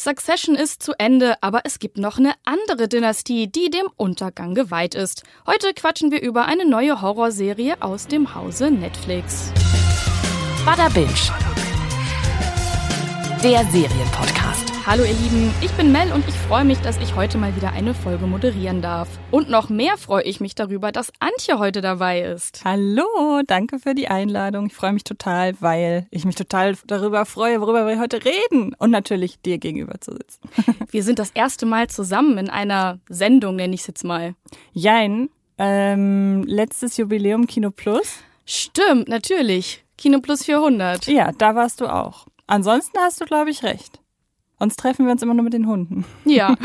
Succession ist zu Ende, aber es gibt noch eine andere Dynastie, die dem Untergang geweiht ist. Heute quatschen wir über eine neue Horrorserie aus dem Hause Netflix. Bada Binge. Der Serienpodcast. Hallo ihr Lieben, ich bin Mel und ich freue mich, dass ich heute mal wieder eine Folge moderieren darf. Und noch mehr freue ich mich darüber, dass Antje heute dabei ist. Hallo, danke für die Einladung. Ich freue mich total, weil ich mich total darüber freue, worüber wir heute reden und natürlich dir gegenüber zu sitzen. Wir sind das erste Mal zusammen in einer Sendung, nenne ich es jetzt mal. Jein, ähm, letztes Jubiläum Kino Plus. Stimmt, natürlich. Kino Plus 400. Ja, da warst du auch. Ansonsten hast du, glaube ich, recht. Sonst treffen wir uns immer nur mit den Hunden. Ja.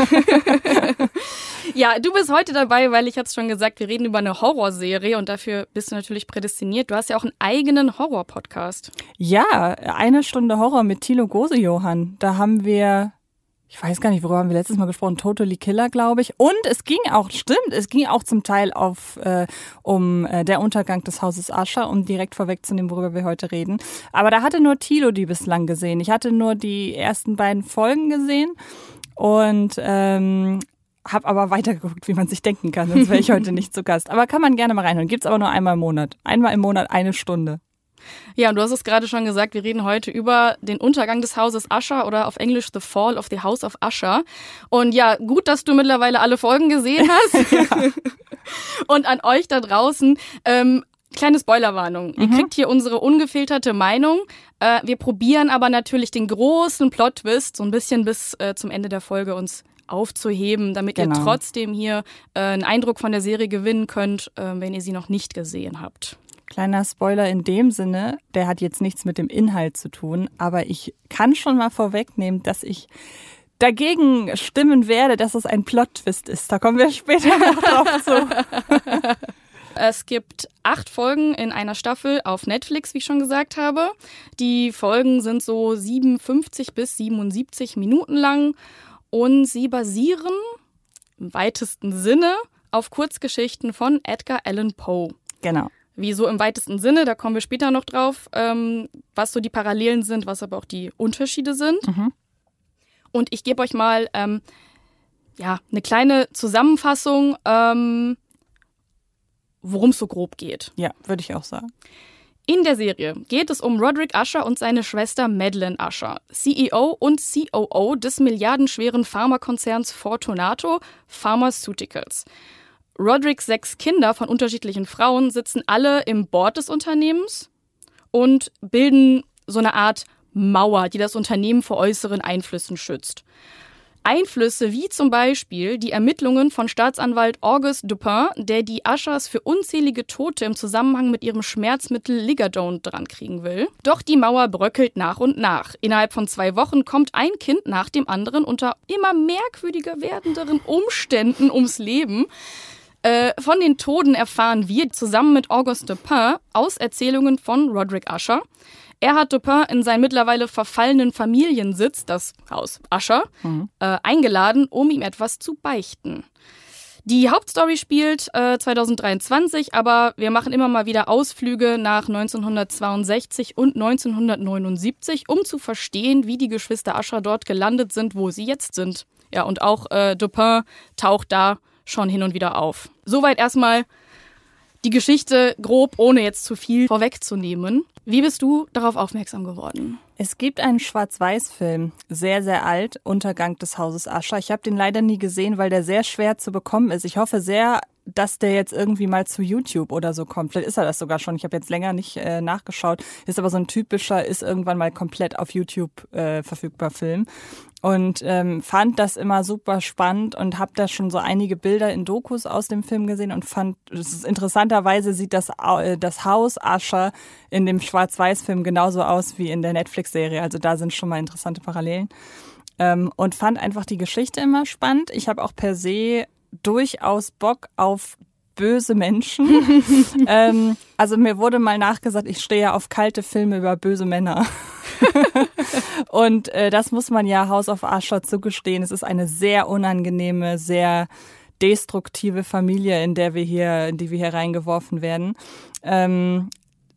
ja, du bist heute dabei, weil ich es schon gesagt, wir reden über eine Horrorserie und dafür bist du natürlich prädestiniert. Du hast ja auch einen eigenen Horror-Podcast. Ja, eine Stunde Horror mit Thilo Gose-Johann. Da haben wir ich weiß gar nicht, worüber haben wir letztes Mal gesprochen, Totally Killer, glaube ich. Und es ging auch, stimmt, es ging auch zum Teil auf äh, um äh, der Untergang des Hauses Ascher, um direkt vorwegzunehmen, worüber wir heute reden. Aber da hatte nur Tilo die bislang gesehen. Ich hatte nur die ersten beiden Folgen gesehen und ähm, habe aber weitergeguckt, wie man sich denken kann, sonst wäre ich heute nicht zu Gast. Aber kann man gerne mal reinhören. Gibt's aber nur einmal im Monat. Einmal im Monat eine Stunde. Ja, und du hast es gerade schon gesagt, wir reden heute über den Untergang des Hauses Usher oder auf Englisch The Fall of the House of Usher. Und ja, gut, dass du mittlerweile alle Folgen gesehen hast. ja. Und an euch da draußen, ähm, kleine Spoilerwarnung. Mhm. Ihr kriegt hier unsere ungefilterte Meinung. Äh, wir probieren aber natürlich den großen Plot-Twist so ein bisschen bis äh, zum Ende der Folge uns aufzuheben, damit genau. ihr trotzdem hier äh, einen Eindruck von der Serie gewinnen könnt, äh, wenn ihr sie noch nicht gesehen habt. Kleiner Spoiler in dem Sinne, der hat jetzt nichts mit dem Inhalt zu tun, aber ich kann schon mal vorwegnehmen, dass ich dagegen stimmen werde, dass es ein Plot-Twist ist. Da kommen wir später noch drauf zu. Es gibt acht Folgen in einer Staffel auf Netflix, wie ich schon gesagt habe. Die Folgen sind so 57 bis 77 Minuten lang und sie basieren im weitesten Sinne auf Kurzgeschichten von Edgar Allan Poe. Genau wie so im weitesten Sinne, da kommen wir später noch drauf, ähm, was so die Parallelen sind, was aber auch die Unterschiede sind. Mhm. Und ich gebe euch mal ähm, ja, eine kleine Zusammenfassung, ähm, worum es so grob geht. Ja, würde ich auch sagen. In der Serie geht es um Roderick Usher und seine Schwester Madeline Usher, CEO und COO des milliardenschweren Pharmakonzerns Fortunato Pharmaceuticals. Rodericks sechs Kinder von unterschiedlichen Frauen sitzen alle im Board des Unternehmens und bilden so eine Art Mauer, die das Unternehmen vor äußeren Einflüssen schützt. Einflüsse wie zum Beispiel die Ermittlungen von Staatsanwalt Auguste Dupin, der die Ushers für unzählige Tote im Zusammenhang mit ihrem Schmerzmittel Ligadone drankriegen will. Doch die Mauer bröckelt nach und nach. Innerhalb von zwei Wochen kommt ein Kind nach dem anderen unter immer merkwürdiger werdenderen Umständen ums Leben. Äh, von den Toten erfahren wir zusammen mit Auguste Dupin aus Erzählungen von Roderick Usher. Er hat Dupin in seinen mittlerweile verfallenen Familiensitz, das Haus Usher, mhm. äh, eingeladen, um ihm etwas zu beichten. Die Hauptstory spielt äh, 2023, aber wir machen immer mal wieder Ausflüge nach 1962 und 1979, um zu verstehen, wie die Geschwister Usher dort gelandet sind, wo sie jetzt sind. Ja, und auch äh, Dupin taucht da schon hin und wieder auf. Soweit erstmal die Geschichte grob, ohne jetzt zu viel vorwegzunehmen. Wie bist du darauf aufmerksam geworden? Es gibt einen Schwarz-Weiß-Film, sehr, sehr alt, Untergang des Hauses Ascher. Ich habe den leider nie gesehen, weil der sehr schwer zu bekommen ist. Ich hoffe sehr, dass der jetzt irgendwie mal zu YouTube oder so kommt. Vielleicht ist er das sogar schon. Ich habe jetzt länger nicht äh, nachgeschaut. Ist aber so ein typischer, ist irgendwann mal komplett auf YouTube äh, verfügbar Film und ähm, fand das immer super spannend und habe da schon so einige Bilder in Dokus aus dem Film gesehen und fand, interessanterweise sieht das, äh, das Haus Ascher in dem Schwarz-Weiß-Film genauso aus wie in der Netflix-Serie. Also da sind schon mal interessante Parallelen. Ähm, und fand einfach die Geschichte immer spannend. Ich habe auch per se durchaus Bock auf böse Menschen. ähm, also mir wurde mal nachgesagt, ich stehe ja auf kalte Filme über böse Männer. und äh, das muss man ja House of Usher zugestehen. Es ist eine sehr unangenehme, sehr destruktive Familie, in der wir hier, in die wir hier reingeworfen werden. Ähm,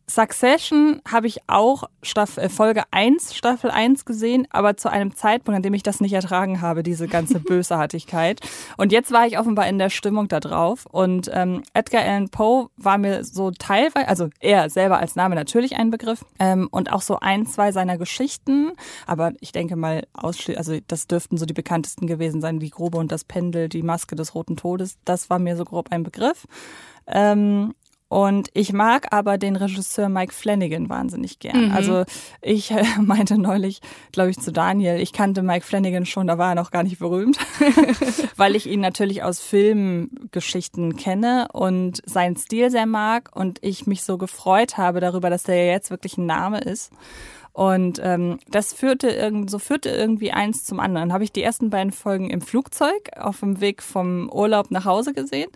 Succession habe ich auch Staffel, äh, Folge 1, Staffel 1 gesehen, aber zu einem Zeitpunkt, an dem ich das nicht ertragen habe, diese ganze Bösartigkeit. Und jetzt war ich offenbar in der Stimmung da drauf. Und ähm, Edgar Allan Poe war mir so teilweise, also er selber als Name natürlich ein Begriff ähm, und auch so ein, zwei seiner Geschichten. Aber ich denke mal, also das dürften so die bekanntesten gewesen sein, die Grobe und das Pendel, die Maske des Roten Todes. Das war mir so grob ein Begriff. Ähm, und ich mag aber den Regisseur Mike Flanagan wahnsinnig gern. Mhm. Also ich äh, meinte neulich, glaube ich, zu Daniel, ich kannte Mike Flanagan schon, da war er noch gar nicht berühmt, weil ich ihn natürlich aus Filmgeschichten kenne und seinen Stil sehr mag und ich mich so gefreut habe darüber, dass der jetzt wirklich ein Name ist. Und ähm, das führte irgend, so führte irgendwie eins zum anderen. Habe ich die ersten beiden Folgen im Flugzeug auf dem Weg vom Urlaub nach Hause gesehen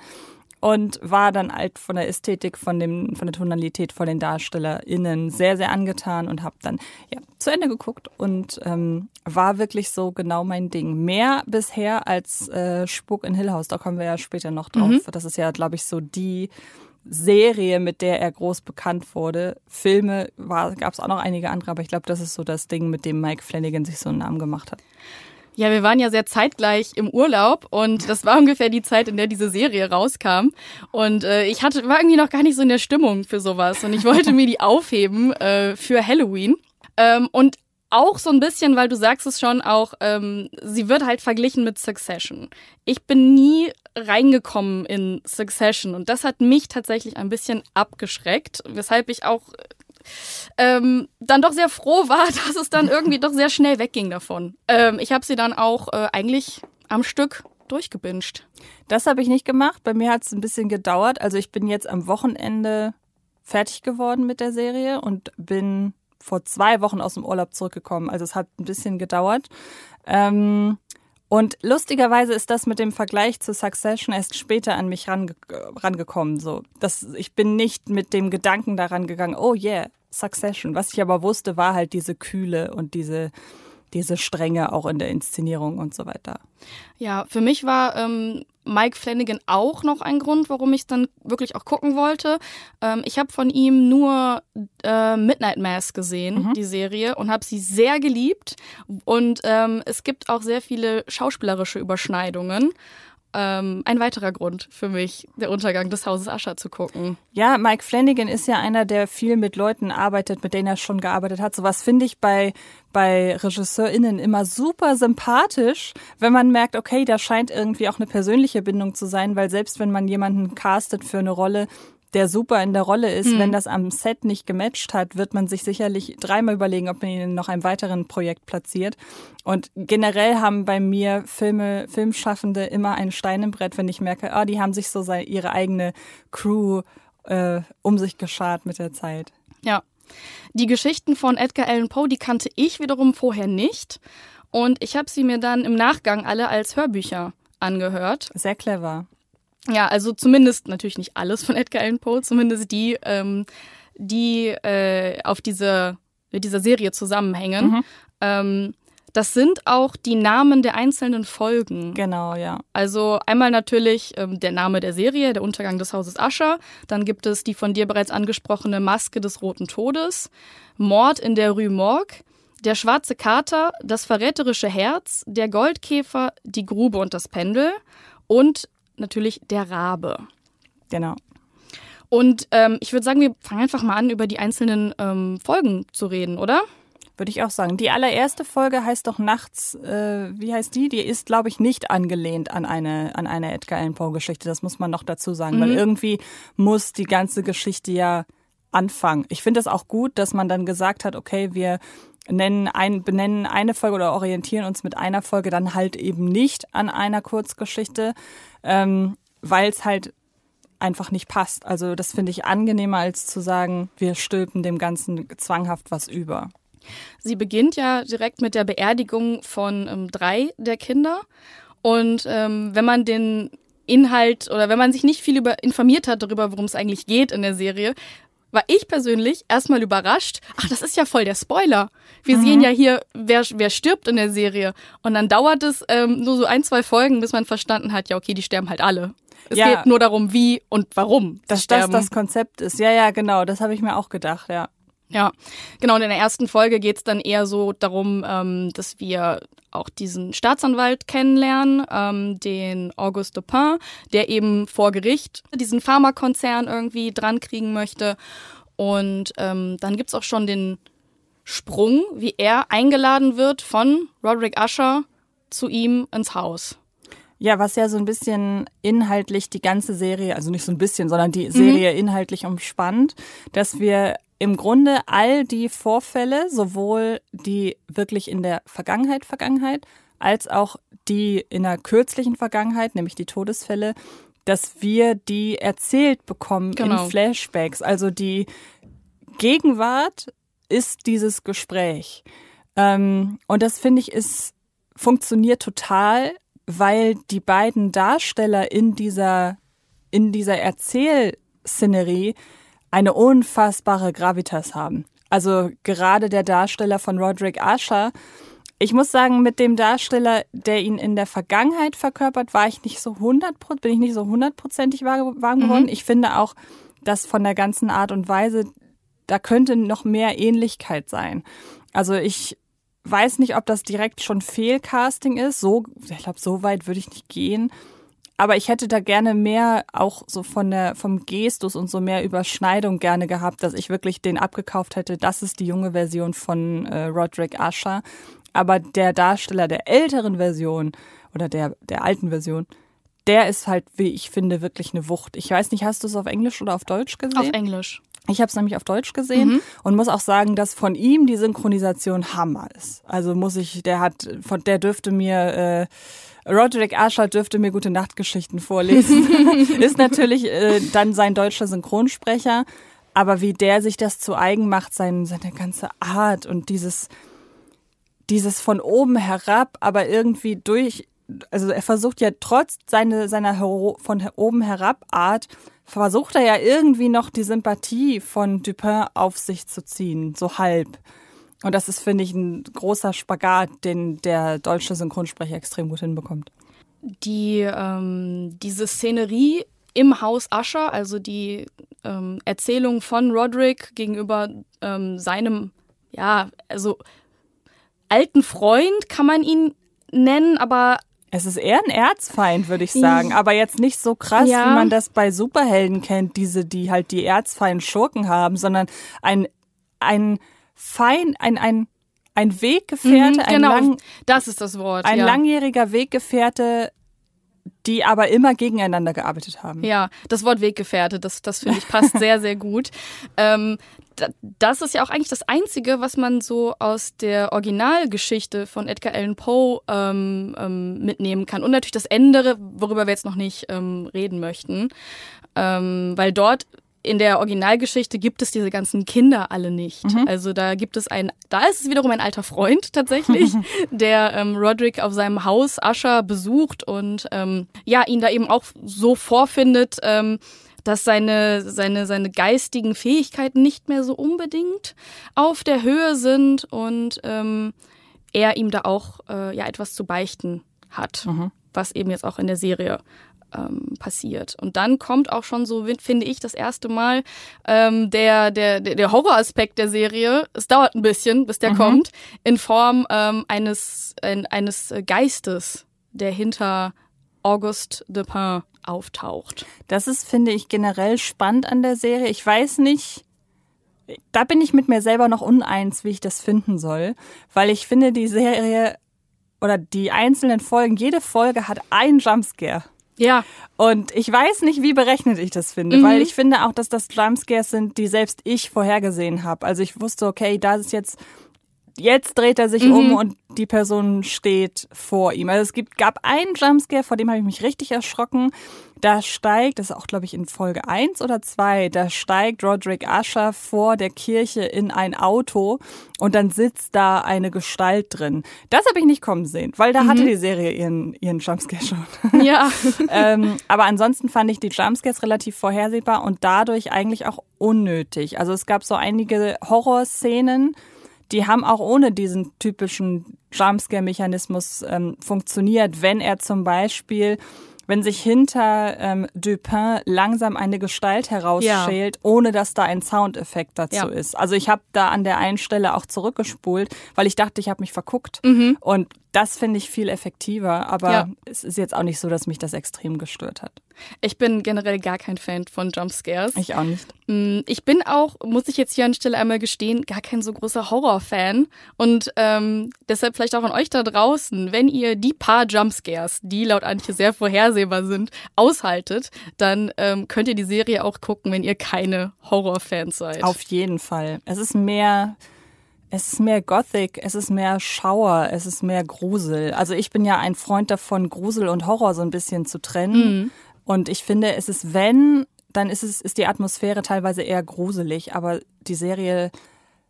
und war dann halt von der Ästhetik, von dem, von der Tonalität, von den DarstellerInnen sehr, sehr angetan und habe dann ja zu Ende geguckt und ähm, war wirklich so genau mein Ding. Mehr bisher als äh, Spuk in Hill House, da kommen wir ja später noch drauf. Mhm. Das ist ja, glaube ich, so die Serie, mit der er groß bekannt wurde. Filme gab es auch noch einige andere, aber ich glaube, das ist so das Ding, mit dem Mike Flanagan sich so einen Namen gemacht hat. Ja, wir waren ja sehr zeitgleich im Urlaub und das war ungefähr die Zeit, in der diese Serie rauskam. Und äh, ich hatte, war irgendwie noch gar nicht so in der Stimmung für sowas und ich wollte mir die aufheben äh, für Halloween. Ähm, und auch so ein bisschen, weil du sagst es schon auch, ähm, sie wird halt verglichen mit Succession. Ich bin nie reingekommen in Succession und das hat mich tatsächlich ein bisschen abgeschreckt, weshalb ich auch ähm, dann doch sehr froh war, dass es dann irgendwie doch sehr schnell wegging davon. Ähm, ich habe sie dann auch äh, eigentlich am Stück durchgebinscht. Das habe ich nicht gemacht. Bei mir hat es ein bisschen gedauert. Also ich bin jetzt am Wochenende fertig geworden mit der Serie und bin vor zwei Wochen aus dem Urlaub zurückgekommen. Also es hat ein bisschen gedauert. Ähm, und lustigerweise ist das mit dem Vergleich zu Succession erst später an mich range rangekommen. So, das, ich bin nicht mit dem Gedanken daran gegangen, oh yeah, Succession. Was ich aber wusste, war halt diese Kühle und diese diese Strenge auch in der Inszenierung und so weiter. Ja, für mich war ähm, Mike Flanagan auch noch ein Grund, warum ich es dann wirklich auch gucken wollte. Ähm, ich habe von ihm nur äh, Midnight Mass gesehen, mhm. die Serie, und habe sie sehr geliebt. Und ähm, es gibt auch sehr viele schauspielerische Überschneidungen ähm, ein weiterer Grund für mich, der Untergang des Hauses Ascher zu gucken. Ja, Mike Flanagan ist ja einer, der viel mit Leuten arbeitet, mit denen er schon gearbeitet hat. Sowas finde ich bei, bei RegisseurInnen immer super sympathisch, wenn man merkt, okay, da scheint irgendwie auch eine persönliche Bindung zu sein, weil selbst wenn man jemanden castet für eine Rolle, der super in der Rolle ist, mhm. wenn das am Set nicht gematcht hat, wird man sich sicherlich dreimal überlegen, ob man ihn in noch einem weiteren Projekt platziert. Und generell haben bei mir Filme, Filmschaffende immer einen Stein im Brett, wenn ich merke, ah, die haben sich so ihre eigene Crew äh, um sich geschart mit der Zeit. Ja. Die Geschichten von Edgar Allan Poe, die kannte ich wiederum vorher nicht. Und ich habe sie mir dann im Nachgang alle als Hörbücher angehört. Sehr clever. Ja, also zumindest natürlich nicht alles von Edgar Allan Poe, zumindest die, ähm, die äh, auf diese, mit dieser Serie zusammenhängen. Mhm. Ähm, das sind auch die Namen der einzelnen Folgen. Genau, ja. Also einmal natürlich ähm, der Name der Serie, der Untergang des Hauses Ascher. Dann gibt es die von dir bereits angesprochene Maske des Roten Todes, Mord in der Rue Morgue, der schwarze Kater, das verräterische Herz, der Goldkäfer, die Grube und das Pendel und natürlich der Rabe. Genau. Und ähm, ich würde sagen, wir fangen einfach mal an, über die einzelnen ähm, Folgen zu reden, oder? Würde ich auch sagen. Die allererste Folge heißt doch nachts, äh, wie heißt die? Die ist, glaube ich, nicht angelehnt an eine, an eine Edgar Allan Poe-Geschichte. Das muss man noch dazu sagen, mhm. weil irgendwie muss die ganze Geschichte ja anfangen. Ich finde es auch gut, dass man dann gesagt hat, okay, wir nennen ein, benennen eine Folge oder orientieren uns mit einer Folge dann halt eben nicht an einer Kurzgeschichte, ähm, weil es halt einfach nicht passt. Also das finde ich angenehmer, als zu sagen, wir stülpen dem Ganzen zwanghaft was über. Sie beginnt ja direkt mit der Beerdigung von ähm, drei der Kinder. Und ähm, wenn man den Inhalt oder wenn man sich nicht viel über informiert hat darüber, worum es eigentlich geht in der Serie, war ich persönlich erstmal überrascht. Ach, das ist ja voll der Spoiler. Wir mhm. sehen ja hier, wer, wer stirbt in der Serie. Und dann dauert es ähm, nur so ein, zwei Folgen, bis man verstanden hat, ja, okay, die sterben halt alle. Es ja. geht nur darum, wie und warum. Dass das das Konzept ist. Ja, ja, genau. Das habe ich mir auch gedacht, ja. Ja, genau. Und in der ersten Folge geht es dann eher so darum, ähm, dass wir auch diesen Staatsanwalt kennenlernen, ähm, den Auguste Dupin, der eben vor Gericht diesen Pharmakonzern irgendwie drankriegen möchte. Und ähm, dann gibt's auch schon den Sprung, wie er eingeladen wird von Roderick Usher zu ihm ins Haus. Ja, was ja so ein bisschen inhaltlich die ganze Serie, also nicht so ein bisschen, sondern die Serie mhm. inhaltlich umspannt, dass wir im Grunde all die Vorfälle, sowohl die wirklich in der Vergangenheit, Vergangenheit, als auch die in der kürzlichen Vergangenheit, nämlich die Todesfälle, dass wir die erzählt bekommen genau. in Flashbacks. Also die Gegenwart ist dieses Gespräch. Ähm, und das finde ich ist funktioniert total, weil die beiden Darsteller in dieser, in dieser Erzählszenerie eine unfassbare Gravitas haben. Also gerade der Darsteller von Roderick Asher. Ich muss sagen, mit dem Darsteller, der ihn in der Vergangenheit verkörpert, war ich nicht so 100, bin ich nicht so hundertprozentig warm geworden. Mhm. Ich finde auch, dass von der ganzen Art und Weise, da könnte noch mehr Ähnlichkeit sein. Also ich weiß nicht, ob das direkt schon Fehlcasting ist. So, ich glaube, so weit würde ich nicht gehen. Aber ich hätte da gerne mehr auch so von der, vom Gestus und so mehr Überschneidung gerne gehabt, dass ich wirklich den abgekauft hätte. Das ist die junge Version von äh, Roderick Asher. Aber der Darsteller der älteren Version oder der, der alten Version, der ist halt, wie ich finde, wirklich eine Wucht. Ich weiß nicht, hast du es auf Englisch oder auf Deutsch gesehen? Auf Englisch. Ich habe es nämlich auf Deutsch gesehen mhm. und muss auch sagen, dass von ihm die Synchronisation Hammer ist. Also muss ich, der hat, von der dürfte mir äh, Roderick Asher dürfte mir gute Nachtgeschichten vorlesen. ist natürlich äh, dann sein deutscher Synchronsprecher, aber wie der sich das zu eigen macht, sein, seine ganze Art und dieses dieses von oben herab, aber irgendwie durch also er versucht ja trotz seine, seiner von oben herab Art, versucht er ja irgendwie noch die Sympathie von Dupin auf sich zu ziehen, so halb. Und das ist, finde ich, ein großer Spagat, den der deutsche Synchronsprecher extrem gut hinbekommt. Die, ähm, diese Szenerie im Haus Ascher, also die ähm, Erzählung von Roderick gegenüber ähm, seinem, ja, also alten Freund kann man ihn nennen, aber es ist eher ein Erzfeind, würde ich sagen, aber jetzt nicht so krass, ja. wie man das bei Superhelden kennt, diese, die halt die Erzfeind Schurken haben, sondern ein, ein Fein, ein, ein, ein Weggefährte, mhm, genau, ein lang, das ist das Wort. Ein ja. langjähriger Weggefährte, die aber immer gegeneinander gearbeitet haben. Ja, das Wort Weggefährte, das, das finde ich passt sehr, sehr gut. Ähm, das ist ja auch eigentlich das Einzige, was man so aus der Originalgeschichte von Edgar Allan Poe ähm, ähm, mitnehmen kann. Und natürlich das Ende, worüber wir jetzt noch nicht ähm, reden möchten. Ähm, weil dort in der Originalgeschichte gibt es diese ganzen Kinder alle nicht. Mhm. Also da gibt es ein, da ist es wiederum ein alter Freund tatsächlich, der ähm, Roderick auf seinem Haus Ascher besucht und ähm, ja ihn da eben auch so vorfindet, ähm, dass seine, seine, seine geistigen Fähigkeiten nicht mehr so unbedingt auf der Höhe sind und ähm, er ihm da auch äh, ja etwas zu beichten hat, mhm. was eben jetzt auch in der Serie ähm, passiert. Und dann kommt auch schon so, finde ich, das erste Mal ähm, der, der, der Horroraspekt der Serie. Es dauert ein bisschen, bis der mhm. kommt, in Form ähm, eines, ein, eines Geistes, der hinter Auguste Dupin auftaucht. Das ist, finde ich, generell spannend an der Serie. Ich weiß nicht, da bin ich mit mir selber noch uneins, wie ich das finden soll, weil ich finde, die Serie oder die einzelnen Folgen, jede Folge hat einen Jumpscare. Ja. Und ich weiß nicht, wie berechnet ich das finde, mhm. weil ich finde auch, dass das Jumpscares sind, die selbst ich vorhergesehen habe. Also ich wusste, okay, da ist jetzt jetzt dreht er sich mhm. um und die Person steht vor ihm. Also es gibt, gab einen Jumpscare, vor dem habe ich mich richtig erschrocken. Da steigt, das ist auch, glaube ich, in Folge eins oder zwei, da steigt Roderick Usher vor der Kirche in ein Auto und dann sitzt da eine Gestalt drin. Das habe ich nicht kommen sehen, weil da mhm. hatte die Serie ihren, ihren Jumpscare schon. Ja. ähm, aber ansonsten fand ich die Jumpscares relativ vorhersehbar und dadurch eigentlich auch unnötig. Also es gab so einige Horrorszenen, die haben auch ohne diesen typischen Jumpscare-Mechanismus ähm, funktioniert, wenn er zum Beispiel wenn sich hinter ähm, Dupin langsam eine Gestalt herausschält, ja. ohne dass da ein Soundeffekt dazu ja. ist. Also ich habe da an der einen Stelle auch zurückgespult, weil ich dachte, ich habe mich verguckt. Mhm. Und das finde ich viel effektiver, aber ja. es ist jetzt auch nicht so, dass mich das extrem gestört hat. Ich bin generell gar kein Fan von Jumpscares. Ich auch nicht. Mm, ich bin auch, muss ich jetzt hier an Stelle einmal gestehen, gar kein so großer Horrorfan. Und ähm, deshalb vielleicht auch an euch da draußen, wenn ihr die paar Jumpscares, die laut Antje sehr vorhersehbar sind, aushaltet, dann ähm, könnt ihr die Serie auch gucken, wenn ihr keine Horrorfans seid. Auf jeden Fall. Es ist mehr es ist mehr Gothic, es ist mehr Schauer, es ist mehr Grusel. Also ich bin ja ein Freund davon, Grusel und Horror so ein bisschen zu trennen. Mhm. Und ich finde, es ist, wenn, dann ist es, ist die Atmosphäre teilweise eher gruselig, aber die Serie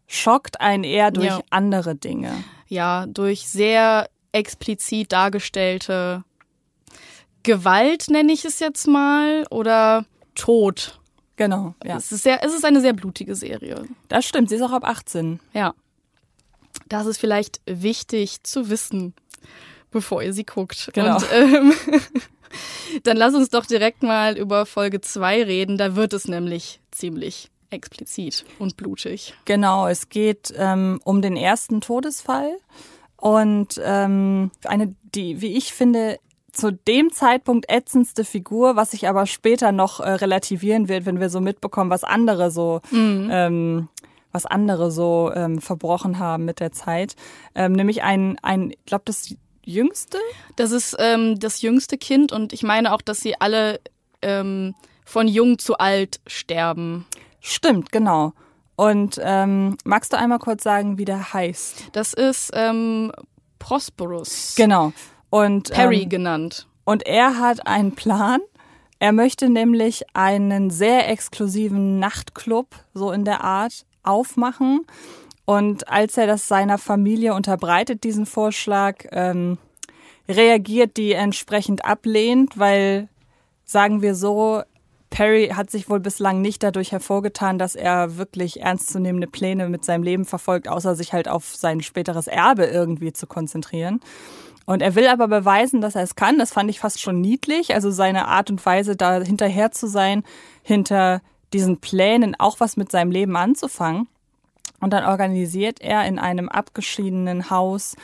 schockt einen eher durch ja. andere Dinge. Ja, durch sehr explizit dargestellte Gewalt, nenne ich es jetzt mal, oder Tod. Genau, ja. Es ist, sehr, es ist eine sehr blutige Serie. Das stimmt, sie ist auch ab 18. Ja. Das ist vielleicht wichtig zu wissen, bevor ihr sie guckt. Genau. Und, ähm, dann lass uns doch direkt mal über Folge 2 reden. Da wird es nämlich ziemlich explizit und blutig. Genau, es geht ähm, um den ersten Todesfall und ähm, eine, die, wie ich finde, zu dem Zeitpunkt ätzendste Figur, was sich aber später noch äh, relativieren wird, wenn wir so mitbekommen, was andere so mhm. ähm, was andere so ähm, verbrochen haben mit der Zeit. Ähm, nämlich ein, ein ich glaube, das jüngste? Das ist ähm, das jüngste Kind und ich meine auch, dass sie alle ähm, von jung zu alt sterben. Stimmt, genau. Und ähm, magst du einmal kurz sagen, wie der heißt? Das ist ähm, Prosperous. Genau. Und Perry ähm, genannt. Und er hat einen Plan. Er möchte nämlich einen sehr exklusiven Nachtclub, so in der Art, aufmachen. Und als er das seiner Familie unterbreitet, diesen Vorschlag, ähm, reagiert die entsprechend ablehnt, weil, sagen wir so, Perry hat sich wohl bislang nicht dadurch hervorgetan, dass er wirklich ernstzunehmende Pläne mit seinem Leben verfolgt, außer sich halt auf sein späteres Erbe irgendwie zu konzentrieren. Und er will aber beweisen, dass er es kann. Das fand ich fast schon niedlich. Also seine Art und Weise, da hinterher zu sein, hinter diesen Plänen auch was mit seinem Leben anzufangen. Und dann organisiert er in einem abgeschiedenen Haus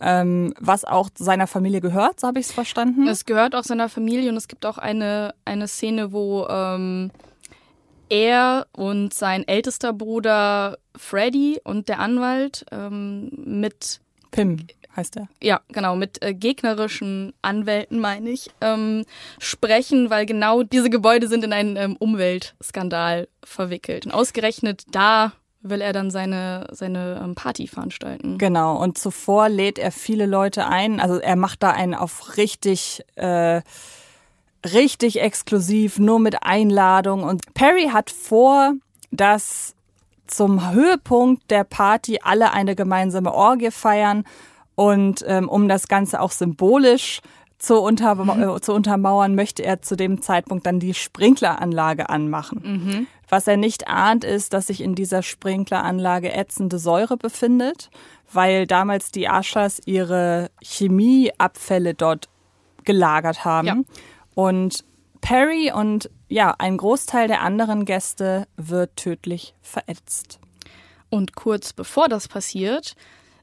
ähm, was auch seiner Familie gehört, so habe ich es verstanden. Es gehört auch seiner Familie und es gibt auch eine, eine Szene, wo ähm, er und sein ältester Bruder Freddy und der Anwalt ähm, mit Pim heißt er. Ja, genau, mit äh, gegnerischen Anwälten, meine ich, ähm, sprechen, weil genau diese Gebäude sind in einen ähm, Umweltskandal verwickelt. Und ausgerechnet da will er dann seine, seine ähm, Party veranstalten. Genau, und zuvor lädt er viele Leute ein. Also er macht da einen auf richtig, äh, richtig exklusiv, nur mit Einladung. Und Perry hat vor, dass zum Höhepunkt der Party alle eine gemeinsame Orgie feiern und ähm, um das Ganze auch symbolisch zu, unter, mhm. äh, zu untermauern, möchte er zu dem Zeitpunkt dann die Sprinkleranlage anmachen. Mhm. Was er nicht ahnt, ist, dass sich in dieser Sprinkleranlage ätzende Säure befindet, weil damals die Aschers ihre Chemieabfälle dort gelagert haben. Ja. Und Perry und ja, ein Großteil der anderen Gäste wird tödlich verätzt. Und kurz bevor das passiert,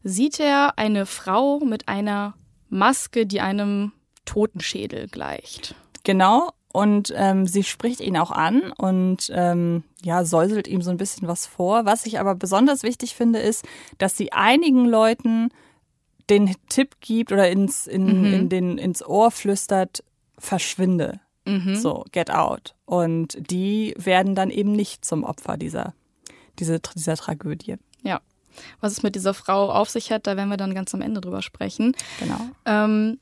sieht er eine Frau mit einer Maske, die einem Totenschädel gleicht. Genau. Und ähm, sie spricht ihn auch an und ähm, ja, säuselt ihm so ein bisschen was vor. Was ich aber besonders wichtig finde, ist, dass sie einigen Leuten den Tipp gibt oder ins, in, mhm. in den, ins Ohr flüstert, verschwinde. Mhm. So, get out. Und die werden dann eben nicht zum Opfer dieser, dieser, dieser Tragödie. Ja. Was es mit dieser Frau auf sich hat, da werden wir dann ganz am Ende drüber sprechen. Genau. Ähm,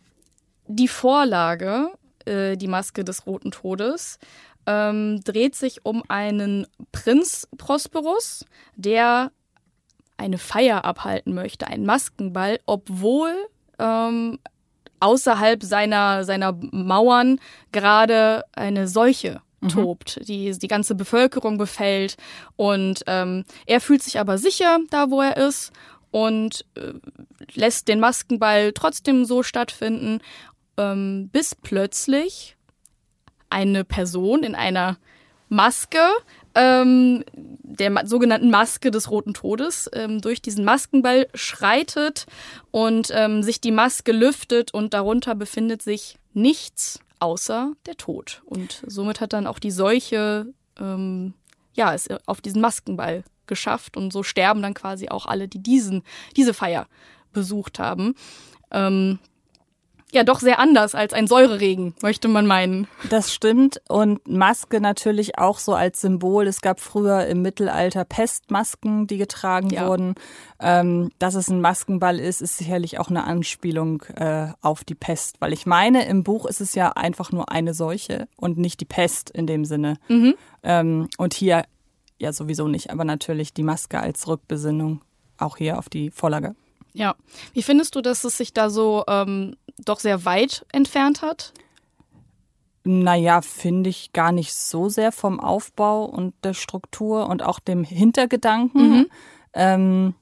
die Vorlage, äh, die Maske des Roten Todes, ähm, dreht sich um einen Prinz Prosperus, der eine Feier abhalten möchte, einen Maskenball, obwohl ähm, außerhalb seiner, seiner Mauern gerade eine Seuche tobt, die die ganze Bevölkerung befällt. Und ähm, er fühlt sich aber sicher da, wo er ist und äh, lässt den Maskenball trotzdem so stattfinden, ähm, bis plötzlich eine Person in einer Maske, ähm, der sogenannten Maske des Roten Todes, ähm, durch diesen Maskenball schreitet und ähm, sich die Maske lüftet und darunter befindet sich nichts außer der Tod. Und somit hat dann auch die Seuche ähm, ja, es auf diesen Maskenball geschafft und so sterben dann quasi auch alle, die diesen, diese Feier besucht haben. Ähm, ja, doch sehr anders als ein Säureregen, möchte man meinen. Das stimmt. Und Maske natürlich auch so als Symbol. Es gab früher im Mittelalter Pestmasken, die getragen Ja. wurden. Ähm, dass es ein Maskenball ist, ist sicherlich auch eine Anspielung äh, auf die Pest. Weil ich meine, im Buch ist es ja einfach nur eine Seuche und nicht die Pest in dem Sinne. Ähm, und hier ja sowieso nicht, aber natürlich die Maske als Rückbesinnung auch hier auf die Vorlage. Ja. Wie findest du, dass es sich da so ähm, doch sehr weit entfernt hat? Naja, finde ich gar nicht so sehr vom Aufbau und der Struktur und auch dem Hintergedanken. Ähm,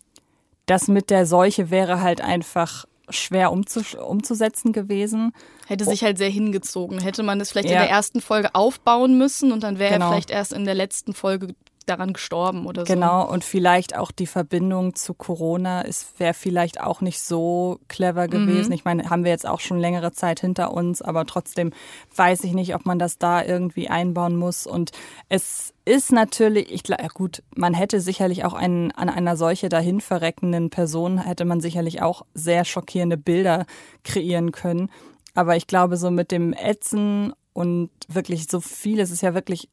das mit der Seuche wäre halt einfach schwer umzus umzusetzen gewesen. Hätte sich halt sehr hingezogen. Hätte man es vielleicht in Ja. der ersten Folge aufbauen müssen und dann wäre Genau. er vielleicht erst in der letzten Folge daran gestorben oder so. Genau, und vielleicht auch die Verbindung zu Corona ist wäre vielleicht auch nicht so clever gewesen. Ich meine, haben wir jetzt auch schon längere Zeit hinter uns, aber trotzdem weiß ich nicht, ob man das da irgendwie einbauen muss. Und es ist natürlich, ich glaube, ja gut, man hätte sicherlich auch einen, an einer solche dahin verreckenden Person hätte man sicherlich auch sehr schockierende Bilder kreieren können. Aber ich glaube, so mit dem Ätzen und wirklich so viel, es ist ja wirklich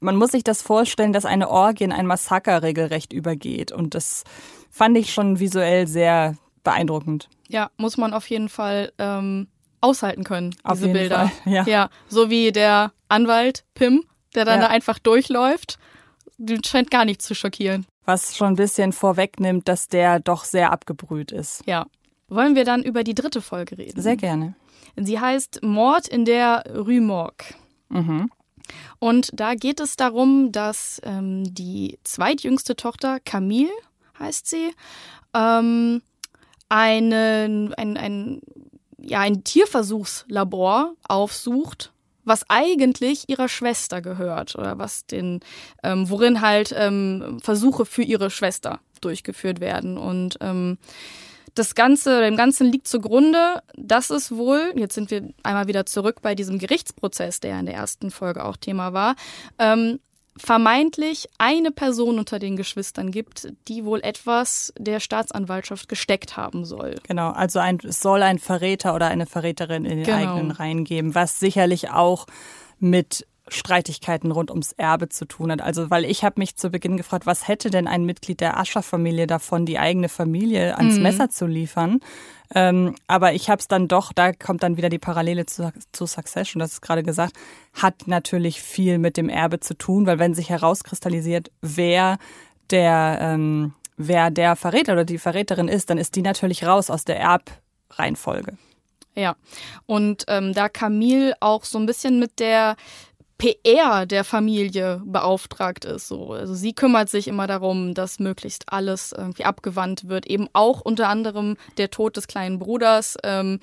man muss sich das vorstellen, dass eine Orgie in ein Massaker regelrecht übergeht. Und das fand ich schon visuell sehr beeindruckend. Ja, muss man auf jeden Fall ähm, aushalten können, Auf diese Bilder. Fall, ja. so wie der Anwalt Pim, der dann Ja. da einfach durchläuft. Den scheint gar nicht zu schockieren. Was schon ein bisschen vorwegnimmt, dass der doch sehr abgebrüht ist. Ja. Wollen wir dann über die dritte Folge reden? Sehr gerne. Sie heißt Mord in der Rue Morgue. Mhm. Und da geht es darum, dass ähm, die zweitjüngste Tochter, Camille heißt sie, ähm, einen, ein, ein, ja, ein Tierversuchslabor aufsucht, was eigentlich ihrer Schwester gehört oder was den, ähm, worin halt ähm, Versuche für ihre Schwester durchgeführt werden. Und ähm, das Ganze, dem Ganzen liegt zugrunde, dass es wohl, jetzt sind wir einmal wieder zurück bei diesem Gerichtsprozess, der in der ersten Folge auch Thema war, ähm, vermeintlich eine Person unter den Geschwistern gibt, die wohl etwas der Staatsanwaltschaft gesteckt haben soll. Genau, also ein, es soll ein Verräter oder eine Verräterin in den Genau. eigenen Reihen geben, was sicherlich auch mit Streitigkeiten rund ums Erbe zu tun hat. Also, weil ich habe mich zu Beginn gefragt, was hätte denn ein Mitglied der Ascher-Familie davon, die eigene Familie ans Messer zu liefern? Ähm, aber ich habe es dann doch, da kommt dann wieder die Parallele zu, zu Succession, das ist gerade gesagt, hat natürlich viel mit dem Erbe zu tun, weil wenn sich herauskristallisiert, wer der, ähm, wer der Verräter oder die Verräterin ist, dann ist die natürlich raus aus der Erbreihenfolge. Ja. Und ähm, da Camille auch so ein bisschen mit der PR der Familie beauftragt ist. So. Also sie kümmert sich immer darum, dass möglichst alles irgendwie abgewandt wird. Eben auch unter anderem der Tod des kleinen Bruders, ähm,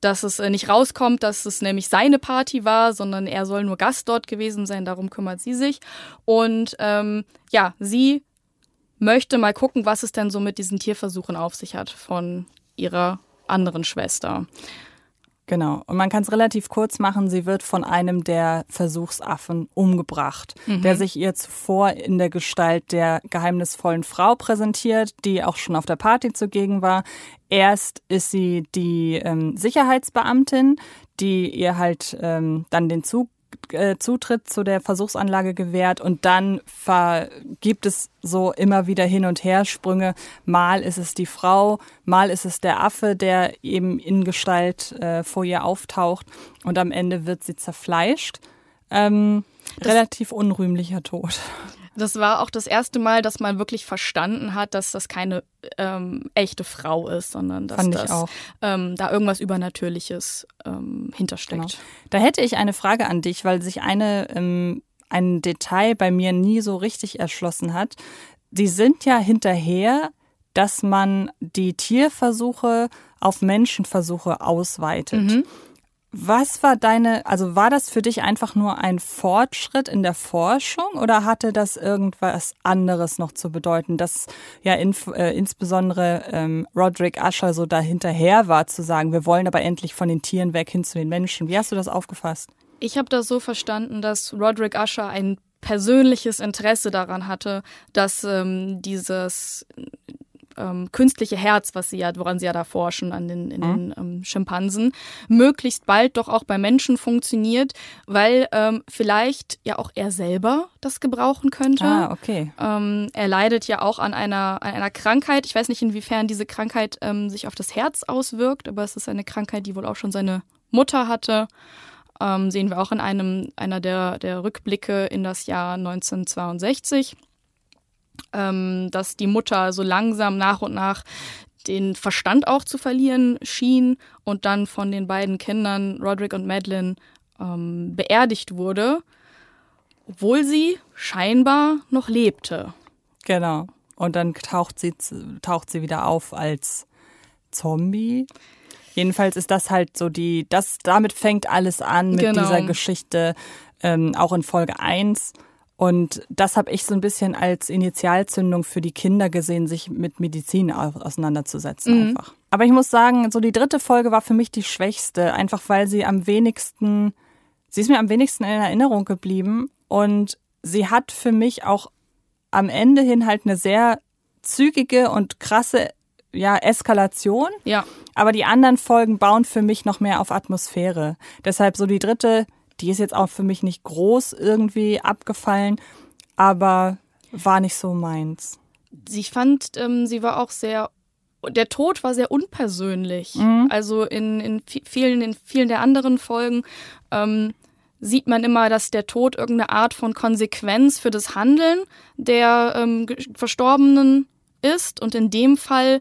dass es äh, nicht rauskommt, dass es nämlich seine Party war, sondern er soll nur Gast dort gewesen sein. Darum kümmert sie sich. Und ähm, ja, sie möchte mal gucken, was es denn so mit diesen Tierversuchen auf sich hat von ihrer anderen Schwester. Genau. Und man kann es relativ kurz machen. Sie wird von einem der Versuchsaffen umgebracht, der sich ihr zuvor in der Gestalt der geheimnisvollen Frau präsentiert, die auch schon auf der Party zugegen war. Erst ist sie die ähm, Sicherheitsbeamtin, die ihr halt ähm, dann den Zug äh, Zutritt zu der Versuchsanlage gewährt und dann gibt es so immer wieder hin und her Sprünge. Mal ist es die Frau, mal ist es der Affe, der eben in Gestalt äh, vor ihr auftaucht und am Ende wird sie zerfleischt. Ähm, relativ unrühmlicher Tod. Das war auch das erste Mal, dass man wirklich verstanden hat, dass das keine ähm, echte Frau ist, sondern dass das, ähm, da irgendwas Übernatürliches ähm, hintersteckt. Genau. Da hätte ich eine Frage an dich, weil sich eine, ähm, ein Detail bei mir nie so richtig erschlossen hat. Die sind ja hinterher, dass man die Tierversuche auf Menschenversuche ausweitet. Mhm. Was war deine, also war das für dich einfach nur ein Fortschritt in der Forschung oder hatte das irgendwas anderes noch zu bedeuten, dass ja in, äh, insbesondere ähm, Roderick Usher so dahinterher war zu sagen, wir wollen aber endlich von den Tieren weg hin zu den Menschen. Wie hast du das aufgefasst? Ich habe das so verstanden, dass Roderick Usher ein persönliches Interesse daran hatte, dass ähm, dieses ähm, künstliche Herz, was sie ja, woran sie ja da forschen an den, in mhm. den ähm, Schimpansen, möglichst bald doch auch bei Menschen funktioniert, weil ähm, vielleicht ja auch er selber das gebrauchen könnte. Ah, okay. Ähm, er leidet ja auch an einer, an einer Krankheit. Ich weiß nicht, inwiefern diese Krankheit ähm, sich auf das Herz auswirkt, aber es ist eine Krankheit, die wohl auch schon seine Mutter hatte. Ähm, sehen wir auch in einem einer der, der Rückblicke in das Jahr 1962 ähm, dass die Mutter so langsam nach und nach den Verstand auch zu verlieren schien und dann von den beiden Kindern, Roderick und Madeline, ähm, beerdigt wurde, obwohl sie scheinbar noch lebte. Genau. Und dann taucht sie, taucht sie wieder auf als Zombie. Jedenfalls ist das halt so die, das, damit fängt alles an mit genau. dieser Geschichte, ähm, auch in Folge 1. Und das habe ich so ein bisschen als Initialzündung für die Kinder gesehen, sich mit Medizin auseinanderzusetzen mhm. einfach. Aber ich muss sagen, so die dritte Folge war für mich die schwächste, einfach weil sie am wenigsten, sie ist mir am wenigsten in Erinnerung geblieben und sie hat für mich auch am Ende hin halt eine sehr zügige und krasse ja, Eskalation. Ja. Aber die anderen Folgen bauen für mich noch mehr auf Atmosphäre. Deshalb so die dritte die ist jetzt auch für mich nicht groß irgendwie abgefallen, aber war nicht so meins. Ich fand, ähm, sie war auch sehr der Tod war sehr unpersönlich. Mhm. Also in, in vielen, in vielen der anderen Folgen ähm, sieht man immer, dass der Tod irgendeine Art von Konsequenz für das Handeln der ähm, Verstorbenen ist. Und in dem Fall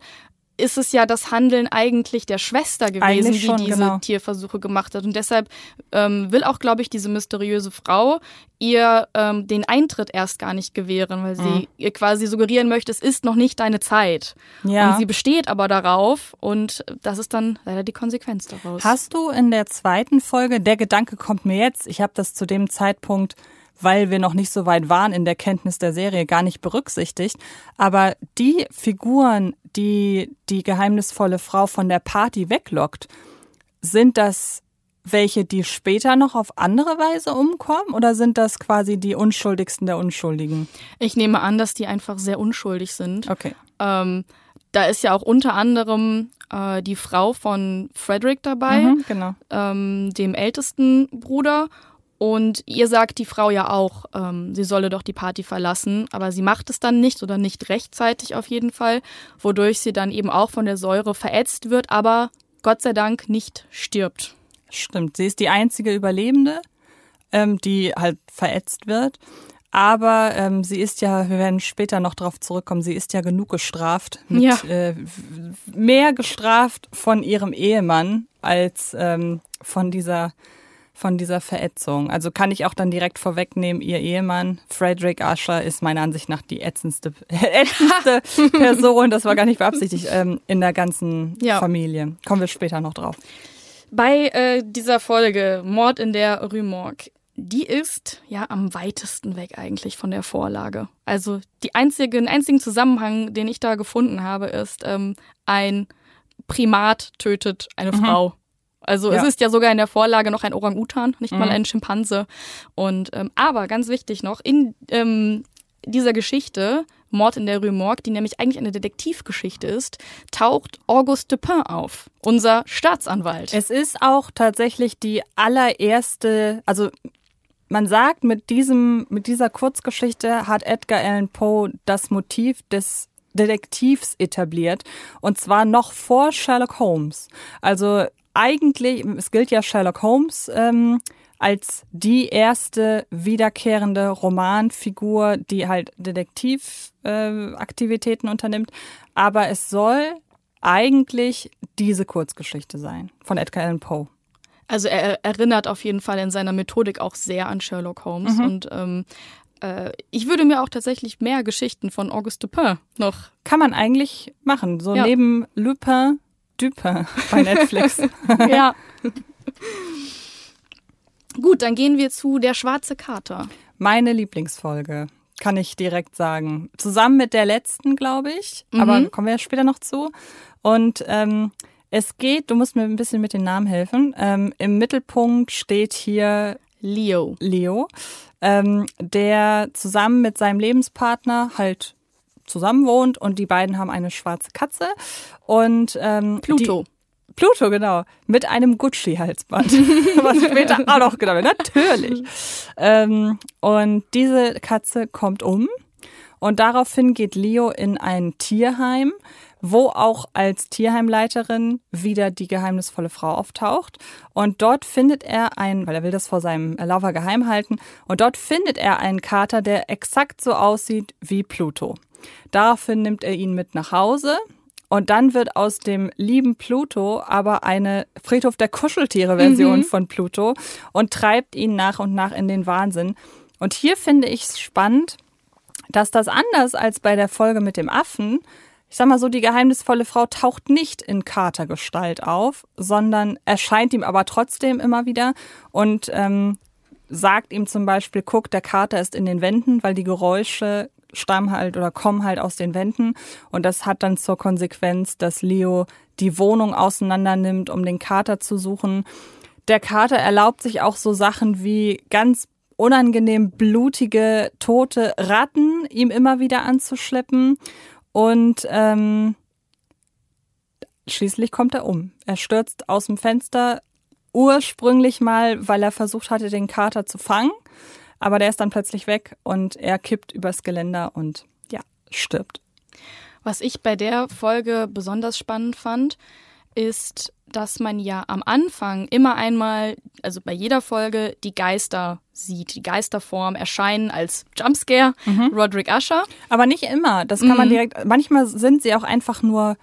ist es ja das Handeln eigentlich der Schwester gewesen, die schon, diese genau. Tierversuche gemacht hat. Und deshalb ähm, will auch, glaube ich, diese mysteriöse Frau ihr ähm, den Eintritt erst gar nicht gewähren, weil sie mhm. ihr quasi suggerieren möchte, es ist noch nicht deine Zeit. Ja. Und sie besteht aber darauf und das ist dann leider die Konsequenz daraus. Hast du in der zweiten Folge, der Gedanke kommt mir jetzt, ich habe das zu dem Zeitpunkt weil wir noch nicht so weit waren in der Kenntnis der Serie, gar nicht berücksichtigt. Aber die Figuren, die die geheimnisvolle Frau von der Party weglockt, sind das welche, die später noch auf andere Weise umkommen oder sind das quasi die Unschuldigsten der Unschuldigen? Ich nehme an, dass die einfach sehr unschuldig sind. Okay. Ähm, da ist ja auch unter anderem äh, die Frau von Frederick dabei, mhm, genau. ähm, dem ältesten Bruder. Und ihr sagt die Frau ja auch, ähm, sie solle doch die Party verlassen, aber sie macht es dann nicht oder nicht rechtzeitig auf jeden Fall, wodurch sie dann eben auch von der Säure verätzt wird, aber Gott sei Dank nicht stirbt. Stimmt, sie ist die einzige Überlebende, ähm, die halt verätzt wird. Aber ähm, sie ist ja, wir werden später noch darauf zurückkommen, sie ist ja genug gestraft, mit, ja. äh, mehr gestraft von ihrem Ehemann als ähm, von dieser von dieser Verätzung. Also kann ich auch dann direkt vorwegnehmen, ihr Ehemann, Frederick Usher, ist meiner Ansicht nach die ätzendste, ätzendste Person, das war gar nicht beabsichtigt, ähm, in der ganzen ja. Familie. Kommen wir später noch drauf. Bei äh, dieser Folge Mord in der Rue Morgue, die ist ja am weitesten weg eigentlich von der Vorlage. Also die einzige, den einzigen Zusammenhang, den ich da gefunden habe, ist ähm, ein Primat tötet eine mhm. Frau. Also ja. es ist ja sogar in der Vorlage noch ein Orang-Utan, nicht mhm. mal ein Schimpanse. Und ähm, aber ganz wichtig noch, in ähm, dieser Geschichte, Mord in der Rue Morgue, die nämlich eigentlich eine Detektivgeschichte ist, taucht Auguste Dupin auf, unser Staatsanwalt. Es ist auch tatsächlich die allererste, also man sagt, mit diesem, mit dieser Kurzgeschichte hat Edgar Allan Poe das Motiv des Detektivs etabliert und zwar noch vor Sherlock Holmes. Also eigentlich, es gilt ja Sherlock Holmes ähm, als die erste wiederkehrende Romanfigur, die halt Detektivaktivitäten äh, unternimmt, aber es soll eigentlich diese Kurzgeschichte sein von Edgar Allan Poe. Also er erinnert auf jeden Fall in seiner Methodik auch sehr an Sherlock Holmes mhm. und ähm, äh, ich würde mir auch tatsächlich mehr Geschichten von Auguste Dupin noch. Kann man eigentlich machen, so ja. neben Lupin, Dupin bei Netflix. ja. Gut, dann gehen wir zu Der schwarze Kater. Meine Lieblingsfolge, kann ich direkt sagen. Zusammen mit der letzten, glaube ich. Mhm. Aber kommen wir ja später noch zu. Und ähm, es geht, du musst mir ein bisschen mit den Namen helfen. Ähm, Im Mittelpunkt steht hier Leo. Leo, ähm, der zusammen mit seinem Lebenspartner halt zusammen wohnt und die beiden haben eine schwarze Katze und ähm, Pluto. Pluto, genau. Mit einem Gucci-Halsband. Was später auch noch genau, natürlich. Ähm, und diese Katze kommt um und daraufhin geht Leo in ein Tierheim wo auch als Tierheimleiterin wieder die geheimnisvolle Frau auftaucht. Und dort findet er einen, weil er will das vor seinem Laufer geheim halten, und dort findet er einen Kater, der exakt so aussieht wie Pluto. Daraufhin nimmt er ihn mit nach Hause. Und dann wird aus dem lieben Pluto aber eine Friedhof der Kuscheltiere-Version mhm. von Pluto und treibt ihn nach und nach in den Wahnsinn. Und hier finde ich es spannend, dass das anders als bei der Folge mit dem Affen ich sag mal so, die geheimnisvolle Frau taucht nicht in Katergestalt auf, sondern erscheint ihm aber trotzdem immer wieder und ähm, sagt ihm zum Beispiel, guck, der Kater ist in den Wänden, weil die Geräusche stammen halt oder kommen halt aus den Wänden. Und das hat dann zur Konsequenz, dass Leo die Wohnung auseinander nimmt, um den Kater zu suchen. Der Kater erlaubt sich auch so Sachen wie ganz unangenehm blutige, tote Ratten ihm immer wieder anzuschleppen. Und ähm, schließlich kommt er um. Er stürzt aus dem Fenster, ursprünglich mal, weil er versucht hatte, den Kater zu fangen. Aber der ist dann plötzlich weg und er kippt übers Geländer und ja, stirbt. Was ich bei der Folge besonders spannend fand, ist, dass man ja am Anfang immer einmal, also bei jeder Folge, die Geister sieht, die Geisterform erscheinen als Jumpscare, mhm. Roderick Usher. Aber nicht immer. Das kann mhm. man direkt, manchmal sind sie auch einfach nur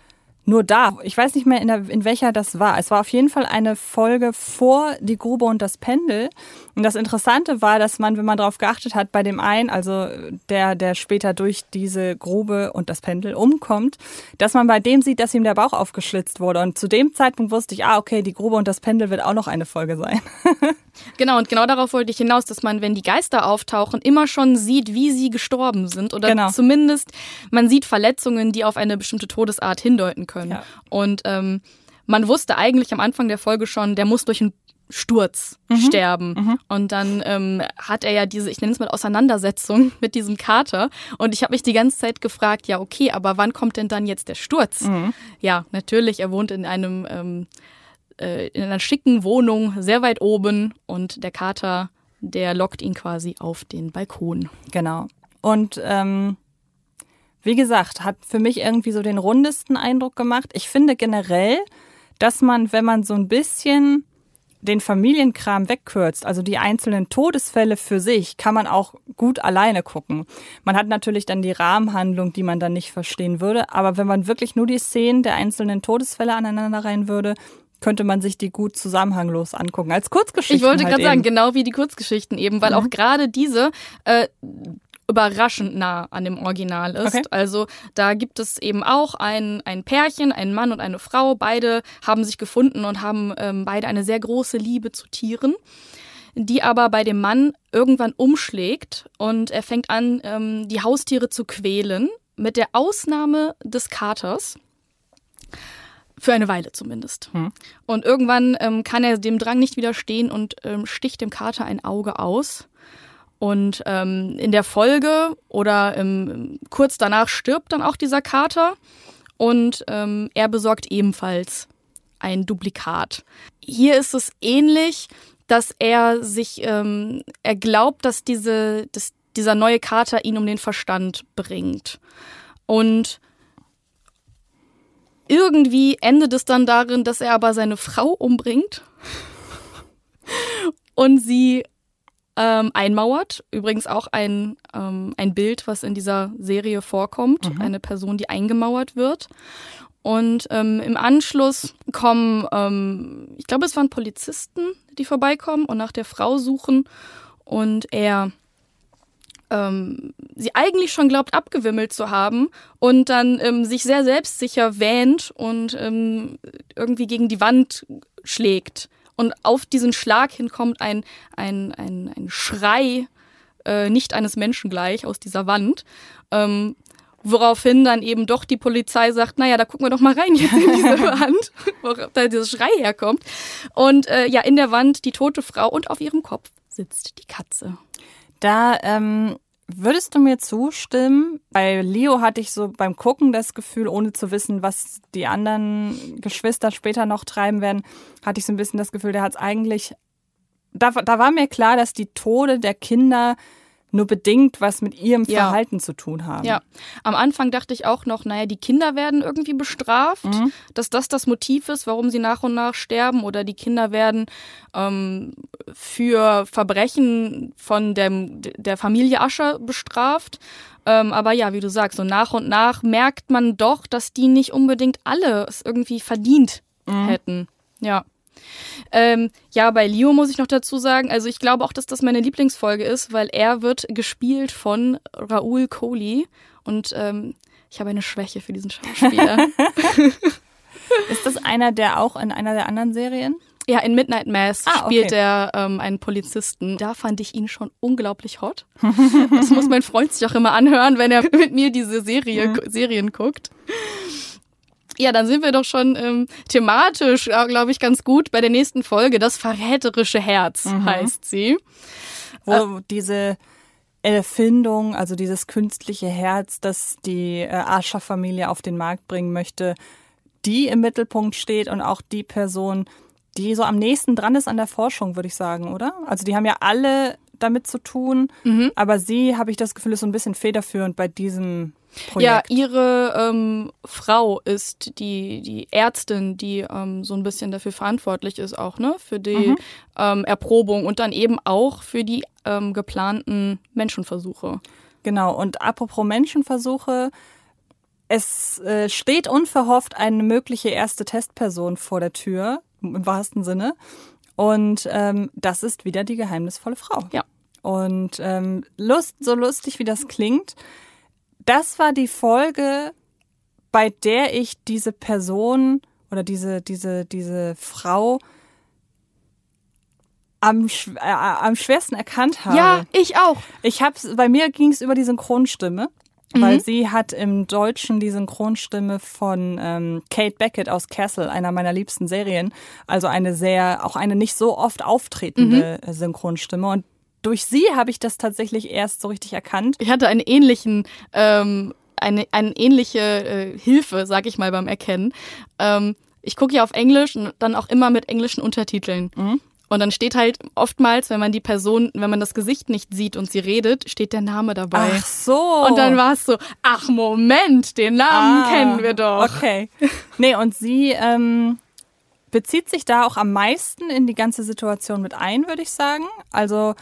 nur da. Ich weiß nicht mehr, in, der, in welcher das war. Es war auf jeden Fall eine Folge vor Die Grube und das Pendel. Und das Interessante war, dass man, wenn man darauf geachtet hat, bei dem einen, also der, der später durch diese Grube und das Pendel umkommt, dass man bei dem sieht, dass ihm der Bauch aufgeschlitzt wurde. Und zu dem Zeitpunkt wusste ich, ah, okay, die Grube und das Pendel wird auch noch eine Folge sein. genau, und genau darauf wollte ich hinaus, dass man, wenn die Geister auftauchen, immer schon sieht, wie sie gestorben sind. Oder genau. zumindest man sieht Verletzungen, die auf eine bestimmte Todesart hindeuten können. Ja. Und ähm, man wusste eigentlich am Anfang der Folge schon, der muss durch einen Sturz mhm. sterben. Mhm. Und dann ähm, hat er ja diese, ich nenne es mal Auseinandersetzung mit diesem Kater. Und ich habe mich die ganze Zeit gefragt, ja, okay, aber wann kommt denn dann jetzt der Sturz? Mhm. Ja, natürlich, er wohnt in einem ähm, äh, in einer schicken Wohnung, sehr weit oben und der Kater, der lockt ihn quasi auf den Balkon. Genau. Und ähm, wie gesagt, hat für mich irgendwie so den rundesten Eindruck gemacht. Ich finde generell, dass man, wenn man so ein bisschen den Familienkram wegkürzt, also die einzelnen Todesfälle für sich, kann man auch gut alleine gucken. Man hat natürlich dann die Rahmenhandlung, die man dann nicht verstehen würde, aber wenn man wirklich nur die Szenen der einzelnen Todesfälle aneinander rein würde, könnte man sich die gut zusammenhanglos angucken. Als Kurzgeschichten. Ich wollte halt gerade sagen, genau wie die Kurzgeschichten eben, weil mhm. auch gerade diese äh, überraschend nah an dem Original ist. Okay. Also da gibt es eben auch ein, ein Pärchen, einen Mann und eine Frau. Beide haben sich gefunden und haben ähm, beide eine sehr große Liebe zu Tieren, die aber bei dem Mann irgendwann umschlägt und er fängt an, ähm, die Haustiere zu quälen, mit der Ausnahme des Katers. Für eine Weile zumindest. Hm. Und irgendwann ähm, kann er dem Drang nicht widerstehen und ähm, sticht dem Kater ein Auge aus. Und ähm, in der Folge oder ähm, kurz danach stirbt dann auch dieser Kater und ähm, er besorgt ebenfalls ein Duplikat. Hier ist es ähnlich, dass er sich, ähm, er glaubt, dass diese, dass dieser neue Kater ihn um den Verstand bringt. Und irgendwie endet es dann darin, dass er aber seine Frau umbringt und sie ähm, einmauert. Übrigens auch ein, ähm, ein Bild, was in dieser Serie vorkommt. Mhm. Eine Person, die eingemauert wird. Und ähm, im Anschluss kommen, ähm, ich glaube, es waren Polizisten, die vorbeikommen und nach der Frau suchen. Und er ähm, sie eigentlich schon glaubt, abgewimmelt zu haben und dann ähm, sich sehr selbstsicher wähnt und ähm, irgendwie gegen die Wand schlägt. Und auf diesen Schlag hin kommt ein, ein, ein, ein Schrei, äh, nicht eines Menschen gleich, aus dieser Wand. Ähm, Woraufhin dann eben doch die Polizei sagt, naja, da gucken wir doch mal rein jetzt in diese Wand, wo da dieser Schrei herkommt. Und äh, ja, in der Wand die tote Frau und auf ihrem Kopf sitzt die Katze. Da ähm, würdest du mir zustimmen? Bei Leo hatte ich so beim Gucken das Gefühl, ohne zu wissen, was die anderen Geschwister später noch treiben werden, hatte ich so ein bisschen das Gefühl, der hat es eigentlich. Da, da war mir klar, dass die Tode der Kinder nur bedingt was mit ihrem ja. Verhalten zu tun haben. Ja, am Anfang dachte ich auch noch, naja, die Kinder werden irgendwie bestraft, mhm. dass das das Motiv ist, warum sie nach und nach sterben oder die Kinder werden ähm, für Verbrechen von dem, der Familie Ascher bestraft. Ähm, aber ja, wie du sagst, so nach und nach merkt man doch, dass die nicht unbedingt alle es irgendwie verdient mhm. hätten. Ja. Ähm, ja, bei Leo muss ich noch dazu sagen, also ich glaube auch, dass das meine Lieblingsfolge ist, weil er wird gespielt von Raoul Coley und ähm, ich habe eine Schwäche für diesen Schauspieler. ist das einer, der auch in einer der anderen Serien? Ja, in Midnight Mass ah, spielt okay. er ähm, einen Polizisten. Da fand ich ihn schon unglaublich hot. Das muss mein Freund sich auch immer anhören, wenn er mit mir diese Serie, mhm. Serien guckt. Ja, dann sind wir doch schon ähm, thematisch, glaube ich, ganz gut bei der nächsten Folge. Das verräterische Herz mhm. heißt sie. Wo äh, diese Erfindung, also dieses künstliche Herz, das die äh, Ascher-Familie auf den Markt bringen möchte, die im Mittelpunkt steht und auch die Person, die so am nächsten dran ist an der Forschung, würde ich sagen, oder? Also die haben ja alle damit zu tun, mhm. aber sie, habe ich das Gefühl, ist so ein bisschen federführend bei diesem Projekt. Ja, ihre ähm, Frau ist die, die Ärztin, die ähm, so ein bisschen dafür verantwortlich ist, auch, ne? Für die mhm. ähm, Erprobung und dann eben auch für die ähm, geplanten Menschenversuche. Genau, und apropos Menschenversuche, es äh, steht unverhofft eine mögliche erste Testperson vor der Tür, im wahrsten Sinne. Und ähm, das ist wieder die geheimnisvolle Frau. Ja. Und ähm, lust, so lustig wie das klingt, das war die Folge, bei der ich diese Person oder diese, diese, diese Frau am, äh, am schwersten erkannt habe. Ja, ich auch. Ich hab's, bei mir ging es über die Synchronstimme, mhm. weil sie hat im Deutschen die Synchronstimme von ähm, Kate Beckett aus Castle, einer meiner liebsten Serien. Also eine sehr, auch eine nicht so oft auftretende mhm. Synchronstimme. Und durch sie habe ich das tatsächlich erst so richtig erkannt. Ich hatte einen ähnlichen, ähm, eine, eine ähnliche äh, Hilfe, sag ich mal, beim Erkennen. Ähm, ich gucke ja auf Englisch und dann auch immer mit englischen Untertiteln. Mhm. Und dann steht halt oftmals, wenn man die Person, wenn man das Gesicht nicht sieht und sie redet, steht der Name dabei. Ach so. Und dann war es so, ach Moment, den Namen ah, kennen wir doch. Okay. Nee, und sie ähm, bezieht sich da auch am meisten in die ganze Situation mit ein, würde ich sagen. Also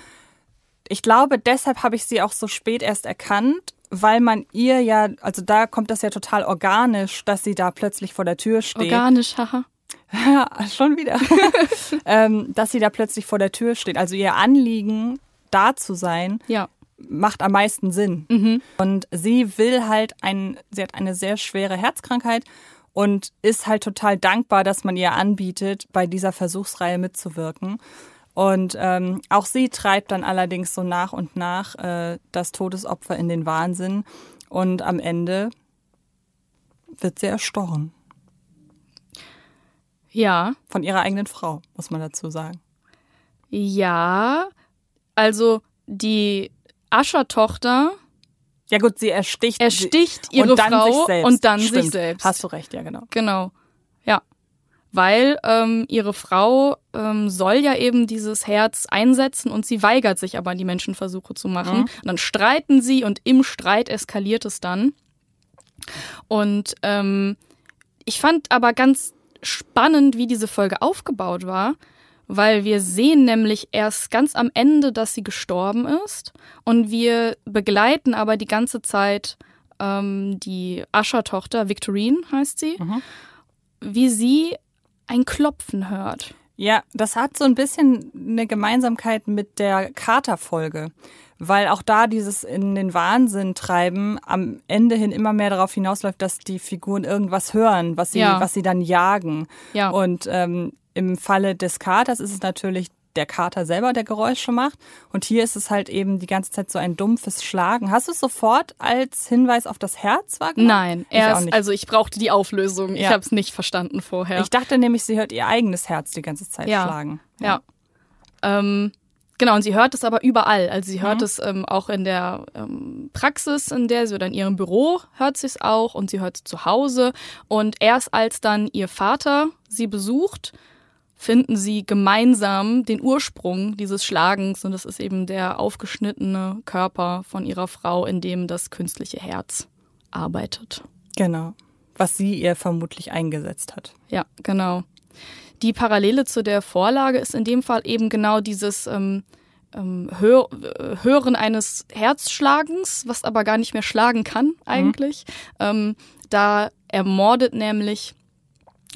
ich glaube, deshalb habe ich sie auch so spät erst erkannt, weil man ihr ja, also da kommt das ja total organisch, dass sie da plötzlich vor der Tür steht. Organisch, haha. Ja, schon wieder. ähm, dass sie da plötzlich vor der Tür steht. Also ihr Anliegen, da zu sein, ja. macht am meisten Sinn. Mhm. Und sie will halt ein, sie hat eine sehr schwere Herzkrankheit und ist halt total dankbar, dass man ihr anbietet, bei dieser Versuchsreihe mitzuwirken. Und ähm, auch sie treibt dann allerdings so nach und nach äh, das Todesopfer in den Wahnsinn. Und am Ende wird sie erstochen. Ja. Von ihrer eigenen Frau, muss man dazu sagen. Ja, also die Ascher-Tochter. Ja gut, sie ersticht. Ersticht ihre und dann Frau sich selbst. und dann Stimmt. sich selbst. Hast du recht, ja genau. Genau. Weil ähm, ihre Frau ähm, soll ja eben dieses Herz einsetzen und sie weigert sich aber, die Menschenversuche zu machen. Mhm. Und dann streiten sie und im Streit eskaliert es dann. Und ähm, ich fand aber ganz spannend, wie diese Folge aufgebaut war, weil wir sehen nämlich erst ganz am Ende, dass sie gestorben ist und wir begleiten aber die ganze Zeit ähm, die Ascher-Tochter, Victorine heißt sie, Mhm. wie sie ein Klopfen hört. Ja, das hat so ein bisschen eine Gemeinsamkeit mit der Carter-Folge, weil auch da dieses in den Wahnsinn treiben am Ende hin immer mehr darauf hinausläuft, dass die Figuren irgendwas hören, was sie, Ja. was sie dann jagen. Ja. Und ähm, im Falle des Katers ist es natürlich der Kater selber, der Geräusche macht. Und hier ist es halt eben die ganze Zeit so ein dumpfes Schlagen. Hast du es sofort als Hinweis auf das Herz wahrgenommen? Nein, Ich erst, nicht. also ich brauchte die Auflösung. Ich Ja. habe es nicht verstanden vorher. Ich dachte nämlich, sie hört ihr eigenes Herz die ganze Zeit Ja. schlagen. Ja. Ähm, genau, und sie hört es aber überall. Also sie Mhm. hört es ähm, auch in der ähm, Praxis, in der sie oder in ihrem Büro hört sie es auch und sie hört es zu Hause. Und erst als dann ihr Vater sie besucht, finden sie gemeinsam den Ursprung dieses Schlagens und das ist eben der aufgeschnittene Körper von ihrer Frau, in dem das künstliche Herz arbeitet. Genau. Was sie ihr vermutlich eingesetzt hat. Ja, genau. Die Parallele zu der Vorlage ist in dem Fall eben genau dieses ähm, ähm, Hör äh, Hören eines Herzschlagens, was aber gar nicht mehr schlagen kann eigentlich. Ähm, da ermordet nämlich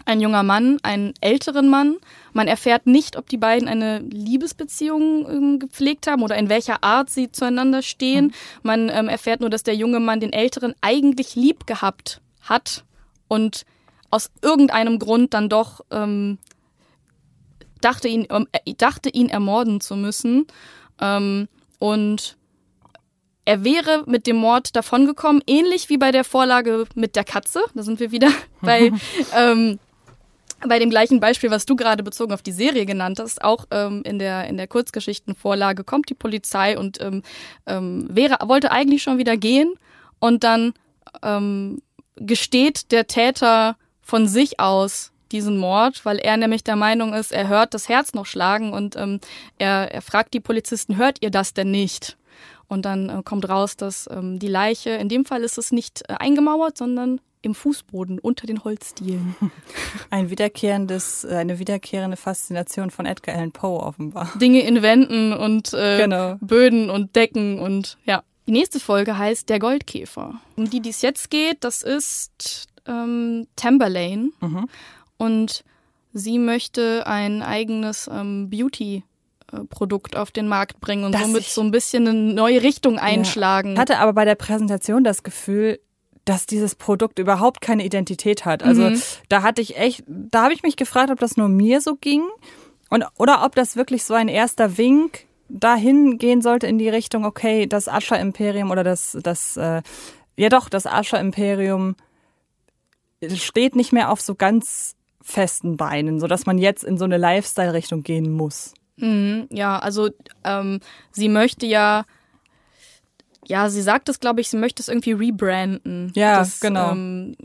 ein junger Mann einen älteren Mann. Man erfährt nicht, ob die beiden eine Liebesbeziehung ähm, gepflegt haben oder in welcher Art sie zueinander stehen. Man ähm, erfährt nur, dass der junge Mann den älteren eigentlich lieb gehabt hat und aus irgendeinem Grund dann doch ähm, dachte, ihn, ähm, äh, dachte, ihn ermorden zu müssen. Ähm, und er wäre mit dem Mord davongekommen, ähnlich wie bei der Vorlage mit der Katze. Da sind wir wieder bei, ähm, bei dem gleichen Beispiel, was du gerade bezogen auf die Serie genannt hast. Auch ähm, in der, in der Kurzgeschichtenvorlage kommt die Polizei und ähm, ähm, wäre, wollte eigentlich schon wieder gehen und dann ähm, gesteht der Täter von sich aus diesen Mord, weil er nämlich der Meinung ist, er hört das Herz noch schlagen und ähm, er, er fragt die Polizisten, hört ihr das denn nicht? Und dann äh, kommt raus, dass ähm, die Leiche, in dem Fall ist es nicht äh, eingemauert, sondern im Fußboden unter den Holzdielen. Ein wiederkehrendes, äh, eine wiederkehrende Faszination von Edgar Allan Poe offenbar. Dinge in Wänden und äh, Genau. Böden und Decken und ja. Die nächste Folge heißt Der Goldkäfer. Um die, die es jetzt geht, das ist ähm, Tamberlane. Mhm. Und sie möchte ein eigenes ähm, Beauty äh, Produkt auf den Markt bringen und Das somit so ein bisschen eine neue Richtung einschlagen. Ich hatte aber bei der Präsentation das Gefühl, dass dieses Produkt überhaupt keine Identität hat. Also Mhm. da hatte ich echt, da habe ich mich gefragt, ob das nur mir so ging und oder ob das wirklich so ein erster Wink dahin gehen sollte in die Richtung, okay, das Ascher-Imperium oder das, das, äh, ja doch, das Ascher-Imperium steht nicht mehr auf so ganz festen Beinen, so dass man jetzt in so eine Lifestyle-Richtung gehen muss. Mhm, ja, also ähm, sie möchte ja, ja, sie sagt es, glaube ich, sie möchte es irgendwie rebranden. Ja, das, genau. Ähm,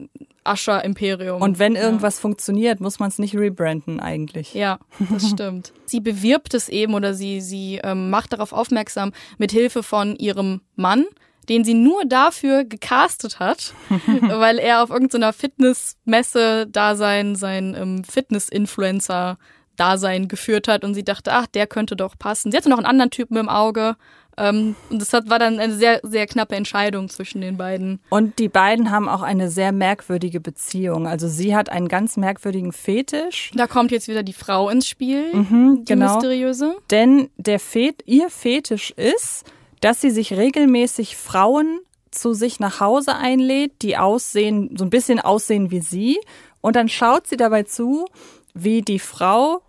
Ascher Imperium. Und wenn Ja. irgendwas funktioniert, muss man es nicht rebranden eigentlich. Ja, das stimmt. sie bewirbt es eben oder sie, sie ähm, macht darauf aufmerksam mit Hilfe von ihrem Mann, den sie nur dafür gecastet hat, weil er auf irgendeiner Fitnessmesse da sein, sein ähm, Fitness-Influencer Dasein geführt hat und sie dachte, ach, der könnte doch passen. Sie hatte noch einen anderen Typen im Auge. Ähm, und das hat, war dann eine sehr, sehr knappe Entscheidung zwischen den beiden. Und die beiden haben auch eine sehr merkwürdige Beziehung. Also sie hat einen ganz merkwürdigen Fetisch, Da kommt jetzt wieder die Frau ins Spiel, die genau. mysteriöse. denn der Fet ihr Fetisch ist, dass sie sich regelmäßig Frauen zu sich nach Hause einlädt, die aussehen, so ein bisschen aussehen wie sie. Und dann schaut sie dabei zu, wie die Frau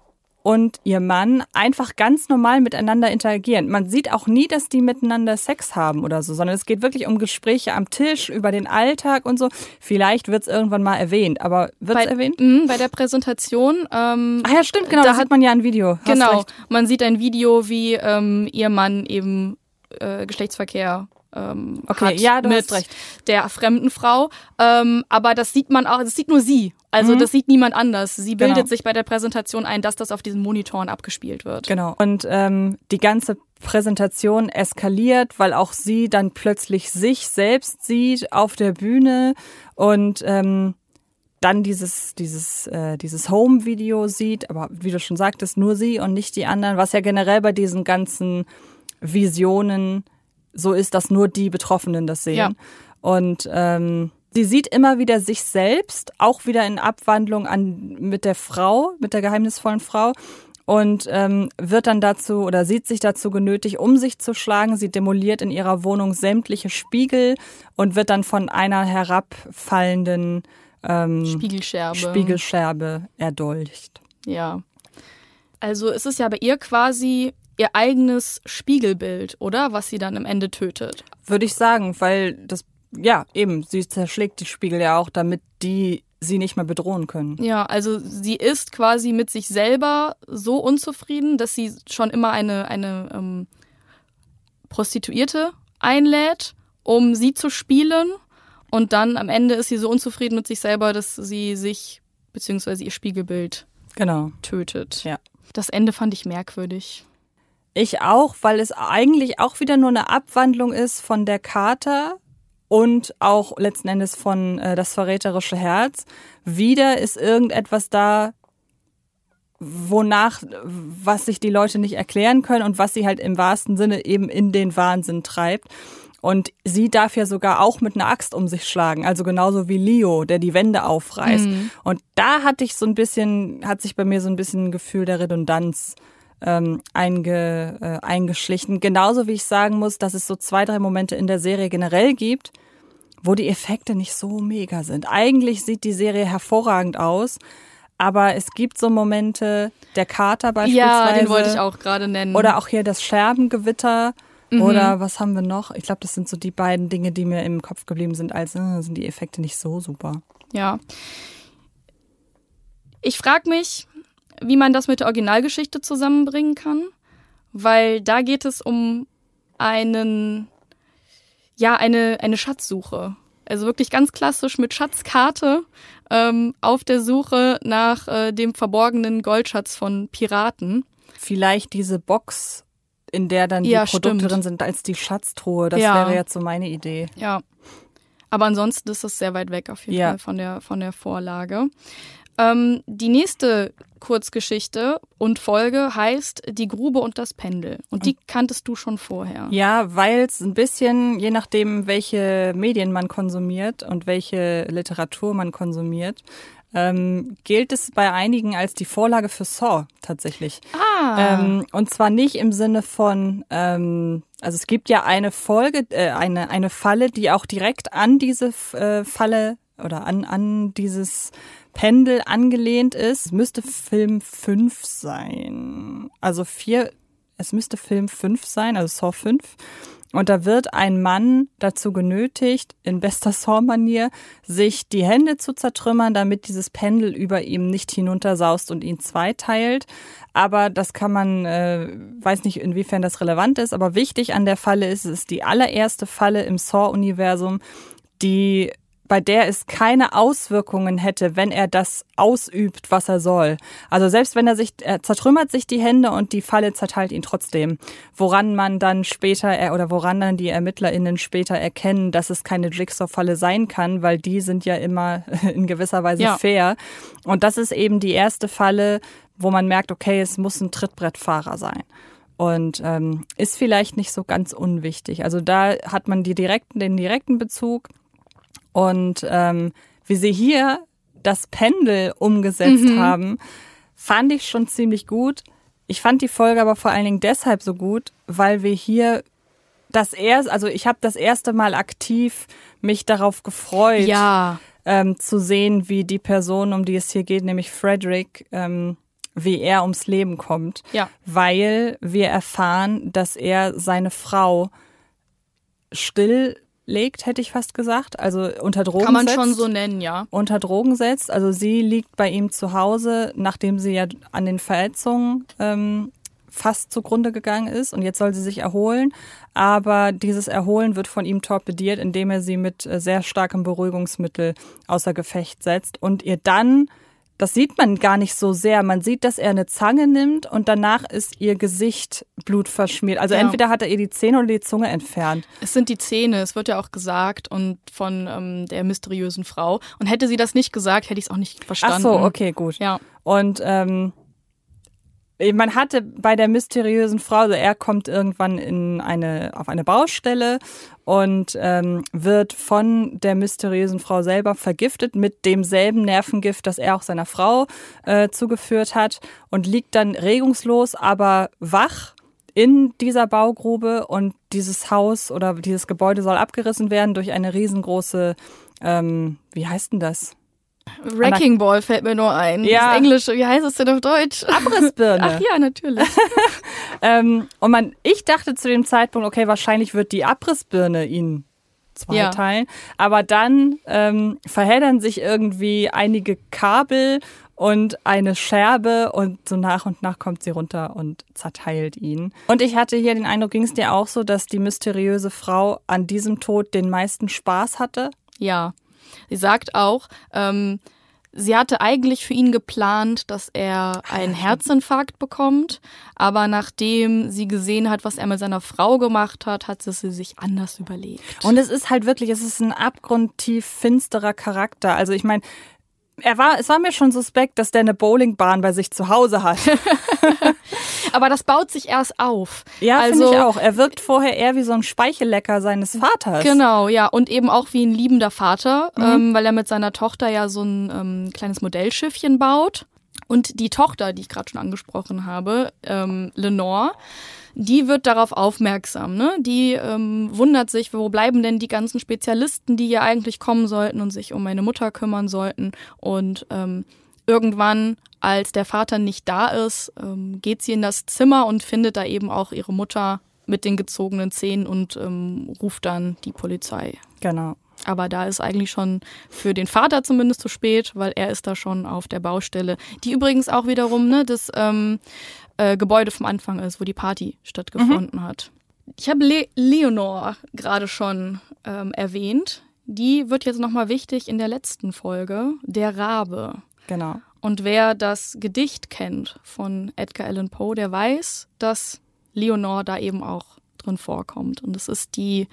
und ihr Mann einfach ganz normal miteinander interagieren. Man sieht auch nie, dass die miteinander Sex haben oder so, sondern es geht wirklich um Gespräche am Tisch, über den Alltag und so. Vielleicht wird es irgendwann mal erwähnt, aber wird es erwähnt? mh, bei der Präsentation. Ähm, Ach ja, stimmt, genau, Da hat- man ja ein Video. Hast genau. recht. Man sieht ein Video, wie ähm, ihr Mann eben äh, Geschlechtsverkehr ähm, Okay, hat ja, du mit hast recht. der fremden Frau. Ähm, aber das sieht man auch, das sieht nur sie. Also das sieht niemand anders. Sie bildet Mhm. Genau. sich bei der Präsentation ein, dass das auf diesen Monitoren abgespielt wird. Genau. Und ähm, die ganze Präsentation eskaliert, weil auch sie dann plötzlich sich selbst sieht auf der Bühne und ähm, dann dieses dieses äh, dieses Home-Video sieht, aber wie du schon sagtest, nur sie und nicht die anderen, was ja generell bei diesen ganzen Visionen so ist, dass nur die Betroffenen das sehen. Ja. Und ähm, sie sieht immer wieder sich selbst, auch wieder in Abwandlung an mit der Frau, mit der geheimnisvollen Frau und ähm, wird dann dazu oder sieht sich dazu genötigt, um sich zu schlagen. Sie demoliert in ihrer Wohnung sämtliche Spiegel und wird dann von einer herabfallenden ähm, Spiegelscherbe. Spiegelscherbe erdolcht. Ja. Also es ist ja bei ihr quasi ihr eigenes Spiegelbild, oder? Was sie dann am Ende tötet. Würde ich sagen, weil das, ja, eben, sie zerschlägt die Spiegel ja auch, damit die sie nicht mehr bedrohen können. Ja, also sie ist quasi mit sich selber so unzufrieden, dass sie schon immer eine, eine ähm, Prostituierte einlädt, um sie zu spielen. Und dann am Ende ist sie so unzufrieden mit sich selber, dass sie sich beziehungsweise ihr Spiegelbild Genau. tötet. Ja. Das Ende fand ich merkwürdig. Ich auch, weil es eigentlich auch wieder nur eine Abwandlung ist von der Charta und auch letzten Endes von äh, das verräterische Herz. Wieder ist irgendetwas da, wonach, was sich die Leute nicht erklären können und was sie halt im wahrsten Sinne eben in den Wahnsinn treibt. Und sie darf ja sogar auch mit einer Axt um sich schlagen, also genauso wie Leo, der die Wände aufreißt. Und da hatte ich so ein bisschen, hat sich bei mir so ein bisschen ein Gefühl der Redundanz ähm, einge, äh, eingeschlichen. Genauso wie ich sagen muss, dass es so zwei, drei Momente in der Serie generell gibt, wo die Effekte nicht so mega sind. Eigentlich sieht die Serie hervorragend aus, aber es gibt so Momente, der Kater beispielsweise. Ja, den wollte ich auch gerade nennen. Oder auch hier das Scherbengewitter. Mhm. Oder was haben wir noch? Ich glaube, das sind so die beiden Dinge, die mir im Kopf geblieben sind, als äh, sind die Effekte nicht so super. Ja. Ich frage mich, wie man das mit der Originalgeschichte zusammenbringen kann, weil da geht es um einen, ja, eine, eine Schatzsuche. Also wirklich ganz klassisch mit Schatzkarte ähm, auf der Suche nach äh, dem verborgenen Goldschatz von Piraten. Vielleicht diese Box, in der dann die Ja, Produkte stimmt. drin sind, als die Schatztruhe. Das Ja. wäre jetzt so meine Idee. Ja. Aber ansonsten ist es sehr weit weg auf jeden Ja. Fall von der, von der Vorlage. Ähm, die nächste Kurzgeschichte und Folge heißt Die Grube und das Pendel. Und die kanntest du schon vorher. Ja, weil es ein bisschen, je nachdem, welche Medien man konsumiert und welche Literatur man konsumiert, ähm, gilt es bei einigen als die Vorlage für Saw tatsächlich. Ah. Ähm, und zwar nicht im Sinne von, ähm, also es gibt ja eine Folge, äh, eine, eine Falle, die auch direkt an diese äh, Falle oder an, an dieses Pendel angelehnt ist. Müsste Film 5 sein. Also vier, es müsste Film 5 sein, also Saw 5. Und da wird ein Mann dazu genötigt, in bester Saw-Manier, sich die Hände zu zertrümmern, damit dieses Pendel über ihm nicht hinuntersaust und ihn zweiteilt. Aber das kann man, äh, weiß nicht, inwiefern das relevant ist, aber wichtig an der Falle ist, es ist die allererste Falle im Saw-Universum, die bei der es keine Auswirkungen hätte, wenn er das ausübt, was er soll. Also selbst wenn er sich, er zertrümmert sich die Hände und die Falle zerteilt ihn trotzdem. Woran man dann später, er- oder woran dann die ErmittlerInnen später erkennen, dass es keine Jigsaw-Falle sein kann, weil die sind ja immer in gewisser Weise Ja. fair. Und das ist eben die erste Falle, wo man merkt, okay, es muss ein Trittbrettfahrer sein. Und ähm, ist vielleicht nicht so ganz unwichtig. Also da hat man die direkten, den direkten Bezug. Und ähm, wie sie hier das Pendel umgesetzt haben, fand ich schon ziemlich gut. Ich fand die Folge aber vor allen Dingen deshalb so gut, weil wir hier das erste, also ich habe das erste Mal aktiv mich darauf gefreut, ja. ähm, zu sehen, wie die Person, um die es hier geht, nämlich Frederick, ähm, wie er ums Leben kommt. Ja. Weil wir erfahren, dass er seine Frau stilllegt, hätte ich fast gesagt. Also unter Drogen Kann man setzt. schon so nennen, ja. unter Drogen setzt. Also sie liegt bei ihm zu Hause, nachdem sie ja an den Verletzungen ähm, fast zugrunde gegangen ist und jetzt soll sie sich erholen. Aber dieses Erholen wird von ihm torpediert, indem er sie mit äh, sehr starkem Beruhigungsmittel außer Gefecht setzt und ihr dann das sieht man gar nicht so sehr. Man sieht, dass er eine Zange nimmt und danach ist ihr Gesicht blutverschmiert. Also ja. entweder hat er ihr die Zähne oder die Zunge entfernt. Es sind die Zähne, es wird ja auch gesagt und von ähm, der mysteriösen Frau. Und hätte sie das nicht gesagt, hätte ich es auch nicht verstanden. Ach so, okay, gut. Ja. Und ähm, man hatte bei der mysteriösen Frau, also er kommt irgendwann in eine, auf eine Baustelle und ähm, wird von der mysteriösen Frau selber vergiftet mit demselben Nervengift, das er auch seiner Frau äh, zugeführt hat und liegt dann regungslos, aber wach in dieser Baugrube und dieses Haus oder dieses Gebäude soll abgerissen werden durch eine riesengroße, ähm, wie heißt denn das? Wrecking Ball fällt mir nur ein. Ja. Das Englische, wie heißt es denn auf Deutsch? Abrissbirne. Ach ja, natürlich. ähm, und man, ich dachte zu dem Zeitpunkt, okay, wahrscheinlich wird die Abrissbirne ihn zweiteilen. Ja. Aber dann ähm, verheddern sich irgendwie einige Kabel und eine Scherbe und so nach und nach kommt sie runter und zerteilt ihn. Und ich hatte hier den Eindruck, ging es dir auch so, dass die mysteriöse Frau an diesem Tod den meisten Spaß hatte? Ja. Sie sagt auch, ähm, sie hatte eigentlich für ihn geplant, dass er einen Herzinfarkt bekommt, aber nachdem sie gesehen hat, was er mit seiner Frau gemacht hat, hat sie sich anders überlegt. Und es ist halt wirklich, es ist ein abgrundtief finsterer Charakter. Also ich meine, er war, es war mir schon suspekt, dass der eine Bowlingbahn bei sich zu Hause hat. Aber das baut sich erst auf. Ja, also, finde ich auch. Er wirkt vorher eher wie so ein Speichellecker seines Vaters. Genau, ja. Und eben auch wie ein liebender Vater, mhm. ähm, weil er mit seiner Tochter ja so ein ähm, kleines Modellschiffchen baut. Und die Tochter, die ich gerade schon angesprochen habe, ähm, Lenore, die wird darauf aufmerksam. Ne? Die ähm, wundert sich, wo bleiben denn die ganzen Spezialisten, die hier eigentlich kommen sollten und sich um meine Mutter kümmern sollten. Und ähm, irgendwann, als der Vater nicht da ist, ähm, geht sie in das Zimmer und findet da eben auch ihre Mutter mit den gezogenen Zähnen und ähm, ruft dann die Polizei. Genau. Aber da ist eigentlich schon für den Vater zumindest zu spät, weil er ist da schon auf der Baustelle. Die übrigens auch wiederum ne, das ähm, äh, Gebäude vom Anfang ist, wo die Party stattgefunden mhm. hat. Ich habe Le Leonor gerade schon ähm, erwähnt. Die wird jetzt nochmal wichtig in der letzten Folge, der Rabe. Genau. Und wer das Gedicht kennt von Edgar Allan Poe, der weiß, dass Leonore da eben auch drin vorkommt. Und es ist die,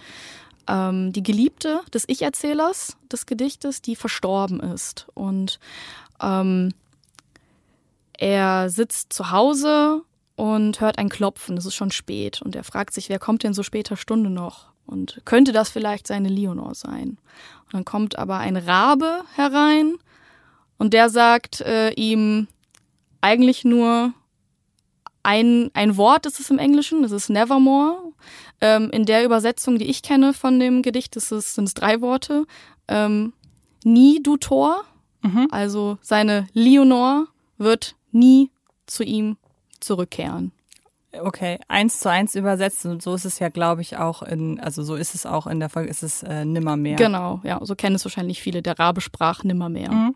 ähm, die Geliebte des Ich-Erzählers des Gedichtes, die verstorben ist. Und ähm, er sitzt zu Hause und hört ein Klopfen. Es ist schon spät. Und er fragt sich, wer kommt denn so später Stunde noch? Und könnte das vielleicht seine Leonore sein? Und dann kommt aber ein Rabe herein und der sagt äh, ihm eigentlich nur ein, ein Wort, ist es im Englischen, das ist Nevermore. Ähm, in der Übersetzung, die ich kenne von dem Gedicht, sind es drei Worte. Ähm, nie, du Tor. Mhm. Also seine Leonore wird nie zu ihm zurückkehren. Okay, eins zu eins übersetzt und so ist es ja, glaube ich, auch in, also so ist es auch in der Folge, ist es äh, nimmermehr. Genau, ja, so kennen es wahrscheinlich viele. Der Rabe sprach nimmermehr. Mhm.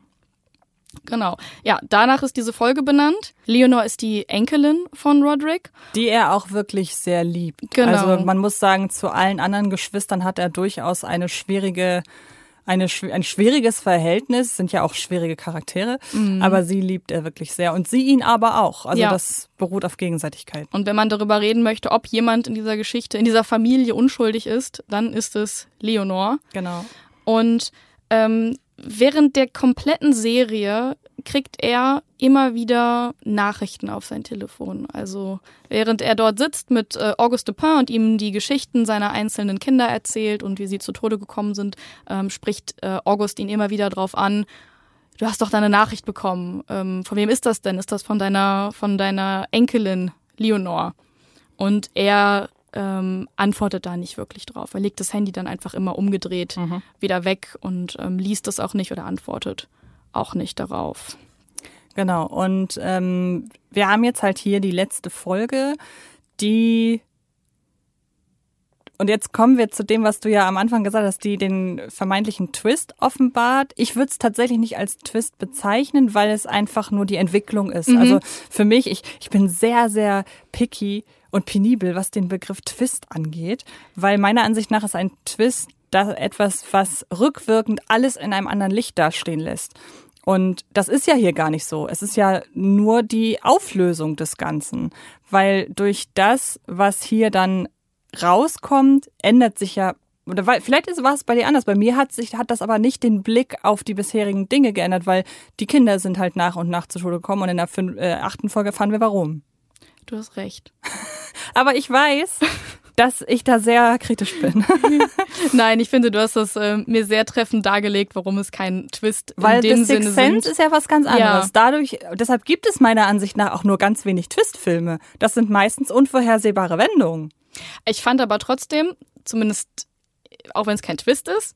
Genau. Ja, danach ist diese Folge benannt. Leonor ist die Enkelin von Roderick. Die er auch wirklich sehr liebt. Genau. Also man muss sagen, zu allen anderen Geschwistern hat er durchaus eine schwierige, eine, ein schwieriges Verhältnis, sind ja auch schwierige Charaktere, mhm. aber sie liebt er wirklich sehr und sie ihn aber auch. Also ja. das beruht auf Gegenseitigkeit. Und wenn man darüber reden möchte, ob jemand in dieser Geschichte, in dieser Familie unschuldig ist, dann ist es Leonor. Genau. Und ähm, während der kompletten Serie kriegt er immer wieder Nachrichten auf sein Telefon. Also während er dort sitzt mit äh, Auguste Dupin und ihm die Geschichten seiner einzelnen Kinder erzählt und wie sie zu Tode gekommen sind, ähm, spricht äh, August ihn immer wieder drauf an. Du hast doch deine Nachricht bekommen. Ähm, von wem ist das denn? Ist das von deiner, von deiner Enkelin Leonor? Und er ähm, antwortet da nicht wirklich drauf. Er legt das Handy dann einfach immer umgedreht mhm. wieder weg und ähm, liest das auch nicht oder antwortet auch nicht darauf. Genau, und ähm, wir haben jetzt halt hier die letzte Folge, die und jetzt kommen wir zu dem, was du ja am Anfang gesagt hast, die den vermeintlichen Twist offenbart. Ich würde es tatsächlich nicht als Twist bezeichnen, weil es einfach nur die Entwicklung ist. Mhm. Also für mich, ich, ich bin sehr, sehr picky und penibel, was den Begriff Twist angeht, weil meiner Ansicht nach ist ein Twist da etwas, was rückwirkend alles in einem anderen Licht dastehen lässt. Und das ist ja hier gar nicht so. Es ist ja nur die Auflösung des Ganzen, weil durch das, was hier dann rauskommt, ändert sich ja oder weil, vielleicht ist, war es bei dir anders. Bei mir hat sich, hat das aber nicht den Blick auf die bisherigen Dinge geändert, weil die Kinder sind halt nach und nach zur Schule gekommen und in der fünf, äh, achten Folge erfahren wir warum. Du hast recht. aber ich weiß, dass ich da sehr kritisch bin. Nein, ich finde, du hast das äh, mir sehr treffend dargelegt, warum es kein Twist Weil in dem The Sinne Sixth Sense ist ja was ganz anderes. Ja. Dadurch, deshalb gibt es meiner Ansicht nach auch nur ganz wenig Twistfilme. Das sind meistens unvorhersehbare Wendungen. Ich fand aber trotzdem, zumindest auch wenn es kein Twist ist,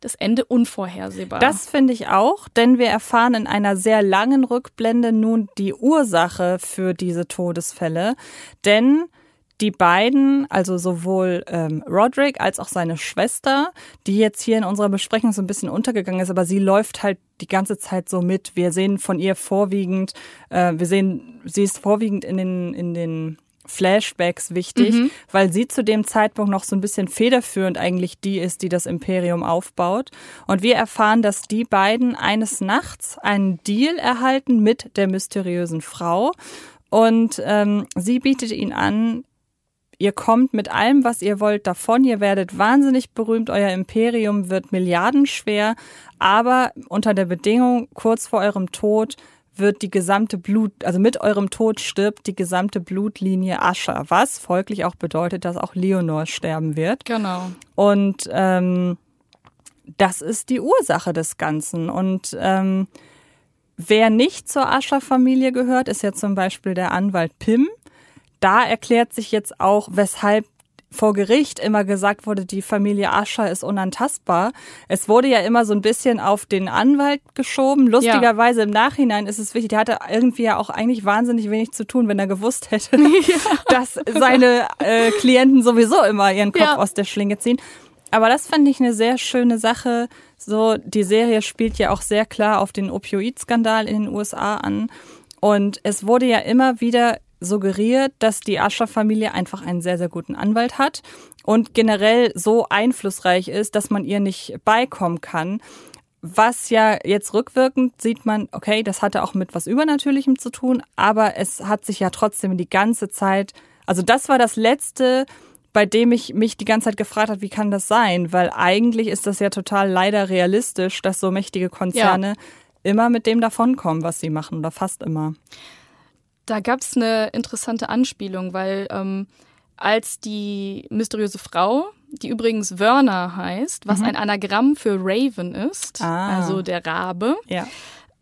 das Ende unvorhersehbar. Das finde ich auch, denn wir erfahren in einer sehr langen Rückblende nun die Ursache für diese Todesfälle. Denn die beiden, also sowohl ähm, Roderick als auch seine Schwester, die jetzt hier in unserer Besprechung so ein bisschen untergegangen ist, aber sie läuft halt die ganze Zeit so mit. Wir sehen von ihr vorwiegend, äh, wir sehen, sie ist vorwiegend in den, in den Flashbacks wichtig, mhm. weil sie zu dem Zeitpunkt noch so ein bisschen federführend eigentlich die ist, die das Imperium aufbaut. Und wir erfahren, dass die beiden eines Nachts einen Deal erhalten mit der mysteriösen Frau. Und ähm, sie bietet ihn an, ihr kommt mit allem, was ihr wollt, davon. Ihr werdet wahnsinnig berühmt. Euer Imperium wird milliardenschwer. Aber unter der Bedingung, kurz vor eurem Tod wird die gesamte Blut, also mit eurem Tod stirbt die gesamte Blutlinie Ascher, was folglich auch bedeutet, dass auch Leonor sterben wird. Genau. Und ähm, das ist die Ursache des Ganzen. Und ähm, wer nicht zur Ascher-Familie gehört, ist ja zum Beispiel der Anwalt Pim da erklärt sich jetzt auch, weshalb vor Gericht immer gesagt wurde, die Familie Ascher ist unantastbar. Es wurde ja immer so ein bisschen auf den Anwalt geschoben. Lustigerweise im Nachhinein ist es wichtig, der hatte irgendwie ja auch eigentlich wahnsinnig wenig zu tun, wenn er gewusst hätte, ja. dass seine äh, Klienten sowieso immer ihren Kopf ja. aus der Schlinge ziehen. Aber das fand ich eine sehr schöne Sache. So, die Serie spielt ja auch sehr klar auf den Opioid-Skandal in den USA an. Und es wurde ja immer wieder suggeriert, dass die Ascher-Familie einfach einen sehr, sehr guten Anwalt hat und generell so einflussreich ist, dass man ihr nicht beikommen kann. Was ja jetzt rückwirkend sieht man, okay, das hatte auch mit was Übernatürlichem zu tun, aber es hat sich ja trotzdem die ganze Zeit, also das war das letzte, bei dem ich mich die ganze Zeit gefragt habe, wie kann das sein? Weil eigentlich ist das ja total leider realistisch, dass so mächtige Konzerne ja. immer mit dem davonkommen, was sie machen oder fast immer. Da gab es eine interessante Anspielung, weil ähm, als die mysteriöse Frau, die übrigens Werner heißt, was mhm. ein Anagramm für Raven ist, ah. also der Rabe, ja.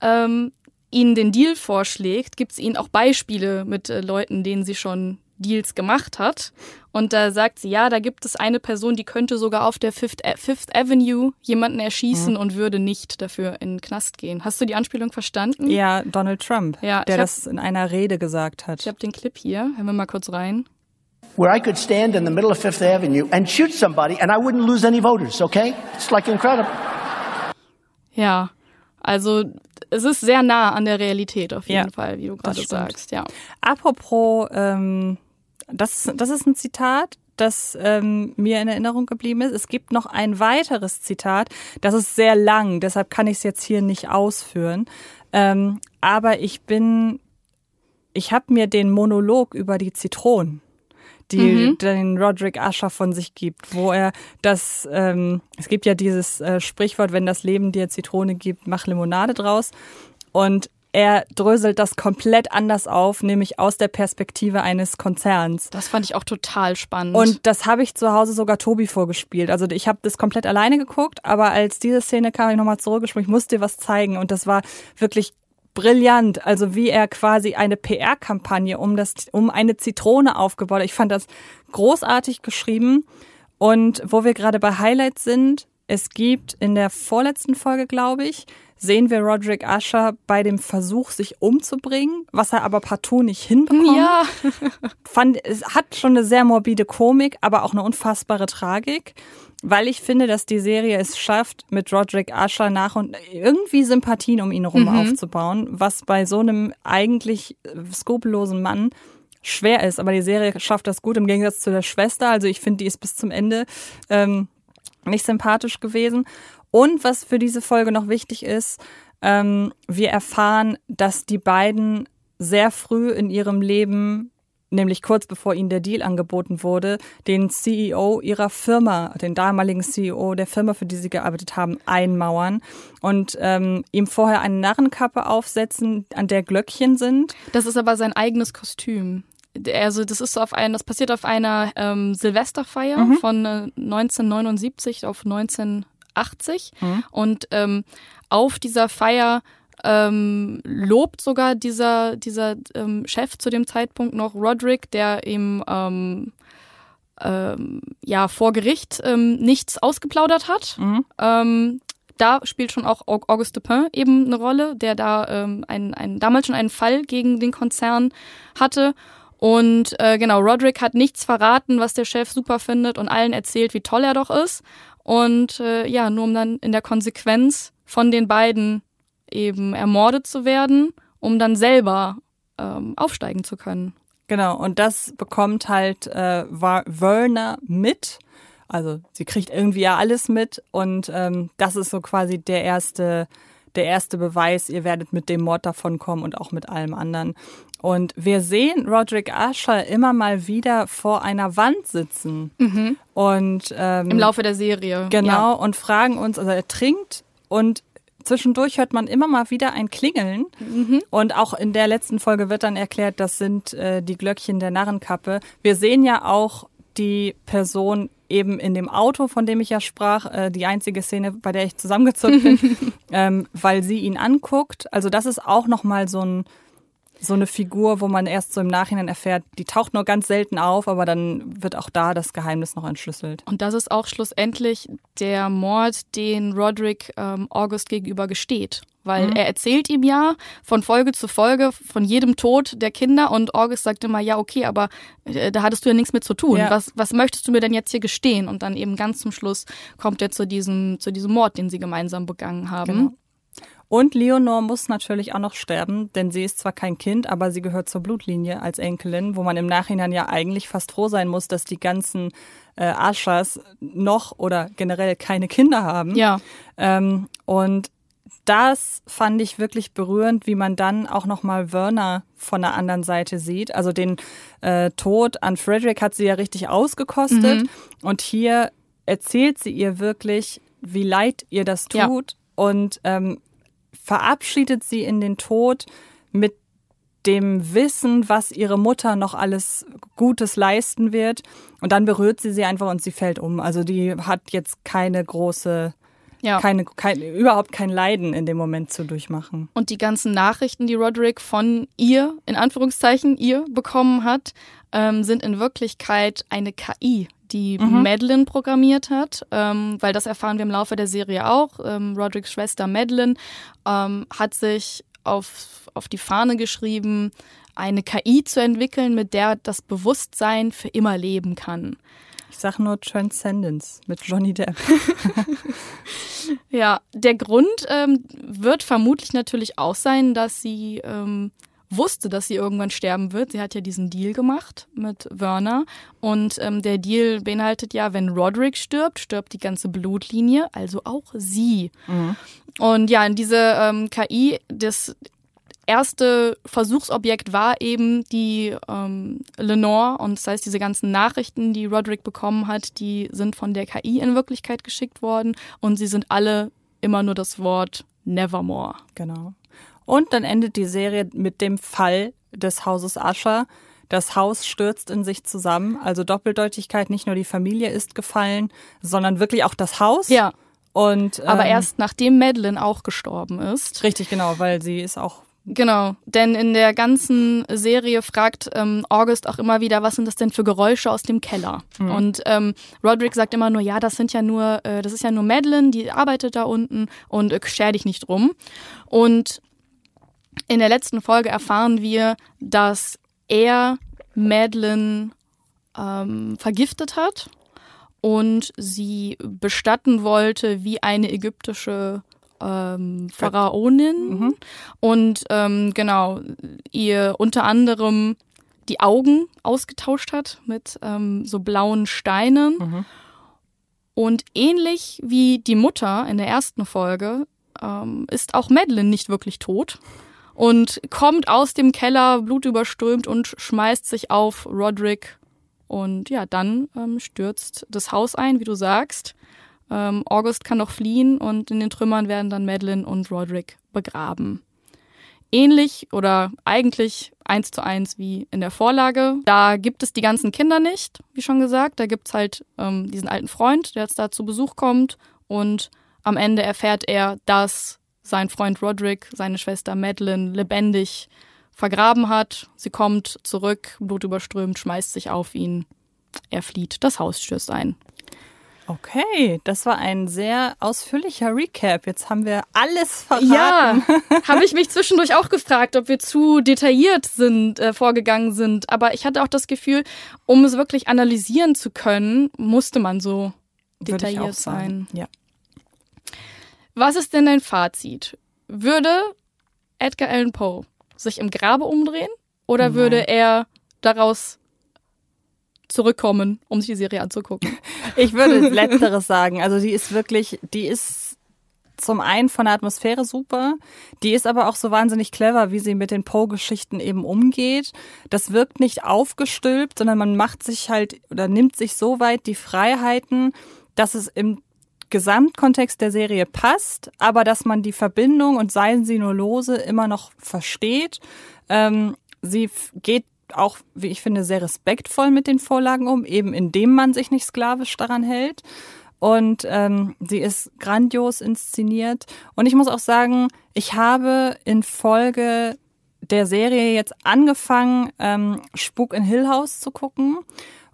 ähm, ihnen den Deal vorschlägt, gibt es ihnen auch Beispiele mit äh, Leuten, denen sie schon Deals gemacht hat. Und da sagt sie, ja, da gibt es eine Person, die könnte sogar auf der Fifth, Fifth Avenue jemanden erschießen mhm. und würde nicht dafür in den Knast gehen. Hast du die Anspielung verstanden? Ja, Donald Trump, ja, der hab, das in einer Rede gesagt hat. Ich habe den Clip hier. Hören wir mal kurz rein. Where I could stand in the middle of Fifth Avenue and shoot somebody and I wouldn't lose any voters, okay? It's like incredible. Ja, also es ist sehr nah an der Realität auf jeden ja, Fall, wie du gerade sagst. Ja. Apropos ähm, das, das ist ein Zitat, das ähm, mir in Erinnerung geblieben ist. Es gibt noch ein weiteres Zitat, das ist sehr lang, deshalb kann ich es jetzt hier nicht ausführen. Ähm, aber ich bin, ich habe mir den Monolog über die Zitronen die mhm. den Roderick Asher von sich gibt, wo er das, ähm, es gibt ja dieses äh, Sprichwort, wenn das Leben dir Zitrone gibt, mach Limonade draus. Und er dröselt das komplett anders auf, nämlich aus der Perspektive eines Konzerns. Das fand ich auch total spannend. Und das habe ich zu Hause sogar Tobi vorgespielt. Also ich habe das komplett alleine geguckt, aber als diese Szene kam, ich nochmal zurückgesprungen, ich musste dir was zeigen und das war wirklich brillant. Also wie er quasi eine PR-Kampagne um das, um eine Zitrone aufgebaut hat. Ich fand das großartig geschrieben. Und wo wir gerade bei Highlights sind, es gibt in der vorletzten Folge, glaube ich, sehen wir Roderick Usher bei dem Versuch, sich umzubringen, was er aber partout nicht hinbekommt. Ja. Fand, es hat schon eine sehr morbide Komik, aber auch eine unfassbare Tragik, weil ich finde, dass die Serie es schafft, mit Roderick Usher nach und irgendwie Sympathien um ihn herum Mhm. aufzubauen, was bei so einem eigentlich skrupellosen Mann schwer ist. Aber die Serie schafft das gut im Gegensatz zu der Schwester. Also ich finde, die ist bis zum Ende ähm, nicht sympathisch gewesen. Und was für diese Folge noch wichtig ist, ähm, wir erfahren, dass die beiden sehr früh in ihrem Leben, nämlich kurz bevor ihnen der Deal angeboten wurde, den CEO ihrer Firma, den damaligen CEO der Firma, für die sie gearbeitet haben, einmauern und ähm, ihm vorher eine Narrenkappe aufsetzen, an der Glöckchen sind. Das ist aber sein eigenes Kostüm. Also das ist so auf ein, das passiert auf einer ähm, Silvesterfeier von äh, 1979 auf 1980 und ähm, auf dieser Feier ähm, lobt sogar dieser dieser ähm, Chef zu dem Zeitpunkt noch Roderick, der ihm ähm, ähm, ja vor Gericht ähm, nichts ausgeplaudert hat. Ähm, da spielt schon auch Au- Auguste Dupin eben eine Rolle, der da ähm, ein, ein, damals schon einen Fall gegen den Konzern hatte. Und äh, genau, Roderick hat nichts verraten, was der Chef super findet und allen erzählt, wie toll er doch ist. Und äh, ja, nur um dann in der Konsequenz von den beiden eben ermordet zu werden, um dann selber ähm, aufsteigen zu können. Genau, und das bekommt halt äh, Werner mit. Also sie kriegt irgendwie ja alles mit und ähm, das ist so quasi der erste, der erste Beweis, ihr werdet mit dem Mord davonkommen und auch mit allem anderen. Und wir sehen Roderick Usher immer mal wieder vor einer Wand sitzen. Und ähm, Im Laufe der Serie. Genau, und fragen uns, also er trinkt und zwischendurch hört man immer mal wieder ein Klingeln. Und auch in der letzten Folge wird dann erklärt, das sind äh, die Glöckchen der Narrenkappe. Wir sehen ja auch die Person eben in dem Auto, von dem ich ja sprach, äh, die einzige Szene, bei der ich zusammengezuckt bin, ähm, weil sie ihn anguckt. Also das ist auch nochmal so ein so eine Figur, wo man erst so im Nachhinein erfährt, die taucht nur ganz selten auf, aber dann wird auch da das Geheimnis noch entschlüsselt. Und das ist auch schlussendlich der Mord, den Roderick ähm, August gegenüber gesteht. Weil er erzählt ihm ja von Folge zu Folge von jedem Tod der Kinder und August sagt immer, ja, okay, aber äh, da hattest du ja nichts mit zu tun. Ja. Was, was möchtest du mir denn jetzt hier gestehen? Und dann eben ganz zum Schluss kommt er zu diesem, zu diesem Mord, den sie gemeinsam begangen haben. Genau. Und Leonor muss natürlich auch noch sterben, denn sie ist zwar kein Kind, aber sie gehört zur Blutlinie als Enkelin, wo man im Nachhinein ja eigentlich fast froh sein muss, dass die ganzen äh, Aschas noch oder generell keine Kinder haben. Ja. Ähm, und das fand ich wirklich berührend, wie man dann auch nochmal Werner von der anderen Seite sieht. Also den äh, Tod an Frederick hat sie ja richtig ausgekostet. Und hier erzählt sie ihr wirklich, wie leid ihr das Ja. tut. Und ähm, verabschiedet sie in den Tod mit dem Wissen, was ihre Mutter noch alles Gutes leisten wird. Und dann berührt sie sie einfach und sie fällt um. Also die hat jetzt keine große Ja. keine, kein, überhaupt kein Leiden in dem Moment zu durchmachen. Und die ganzen Nachrichten, die Roderick von ihr, in Anführungszeichen, ihr bekommen hat, ähm, sind in Wirklichkeit eine KI, die Madeline programmiert hat, ähm, weil das erfahren wir im Laufe der Serie auch. Ähm, Rodericks Schwester Madeline ähm, hat sich auf, auf die Fahne geschrieben, eine KI zu entwickeln, mit der das Bewusstsein für immer leben kann. Ich sag nur Transcendence mit Johnny Depp. Ja, der Grund ähm, wird vermutlich natürlich auch sein, dass sie ähm, wusste, dass sie irgendwann sterben wird. Sie hat ja diesen Deal gemacht mit Werner und ähm, der Deal beinhaltet ja, wenn Roderick stirbt, stirbt die ganze Blutlinie, also auch sie. Und ja, in diese ähm, KI, das erste Versuchsobjekt war eben die ähm, Lenore und das heißt, diese ganzen Nachrichten, die Roderick bekommen hat, die sind von der KI in Wirklichkeit geschickt worden und sie sind alle immer nur das Wort Nevermore. Genau. Und dann endet die Serie mit dem Fall des Hauses Ascher. Das Haus stürzt in sich zusammen. Also Doppeldeutigkeit, nicht nur die Familie ist gefallen, sondern wirklich auch das Haus. Ja, Und, aber ähm, erst nachdem Madeline auch gestorben ist. Richtig, genau, weil sie ist auch Genau, denn in der ganzen Serie fragt ähm, August auch immer wieder, was sind das denn für Geräusche aus dem Keller? Mhm. Und ähm, Roderick sagt immer nur, ja, das sind ja nur, äh, das ist ja nur Madeline, die arbeitet da unten und äh, scher dich nicht drum. Und in der letzten Folge erfahren wir, dass er Madeline ähm, vergiftet hat und sie bestatten wollte wie eine ägyptische ähm, Pharaonin mhm. und ähm, genau ihr unter anderem die Augen ausgetauscht hat mit ähm, so blauen Steinen. Mhm. Und ähnlich wie die Mutter in der ersten Folge ähm, ist auch Madeline nicht wirklich tot und kommt aus dem Keller blutüberströmt und schmeißt sich auf Roderick. Und ja, dann ähm, stürzt das Haus ein, wie du sagst. Ähm, August kann noch fliehen und in den Trümmern werden dann Madeline und Roderick begraben. Ähnlich oder eigentlich eins zu eins wie in der Vorlage. Da gibt es die ganzen Kinder nicht, wie schon gesagt. Da gibt's halt ähm, diesen alten Freund, der jetzt da zu Besuch kommt und am Ende erfährt er, dass sein Freund Roderick seine Schwester Madeline lebendig vergraben hat. Sie kommt zurück, blutüberströmt, schmeißt sich auf ihn. Er flieht, das Haus stößt ein. Okay, das war ein sehr ausführlicher Recap. Jetzt haben wir alles verraten. Ja, habe ich mich zwischendurch auch gefragt, ob wir zu detailliert sind, äh, vorgegangen sind. Aber ich hatte auch das Gefühl, um es wirklich analysieren zu können, musste man so detailliert sein. Ja. Was ist denn dein Fazit? Würde Edgar Allan Poe sich im Grabe umdrehen oder Nein. würde er daraus zurückkommen, um sich die Serie anzugucken? Ich würde letzteres sagen. Also die ist wirklich, die ist zum einen von der Atmosphäre super, die ist aber auch so wahnsinnig clever, wie sie mit den Poe-Geschichten eben umgeht. Das wirkt nicht aufgestülpt, sondern man macht sich halt oder nimmt sich so weit die Freiheiten, dass es im Gesamtkontext der Serie passt, aber dass man die Verbindung und seien sie nur lose immer noch versteht. Ähm, sie geht auch, wie ich finde, sehr respektvoll mit den Vorlagen um, eben indem man sich nicht sklavisch daran hält. Und ähm, sie ist grandios inszeniert. Und ich muss auch sagen, ich habe in Folge der Serie jetzt angefangen, ähm, Spuk in Hill House zu gucken.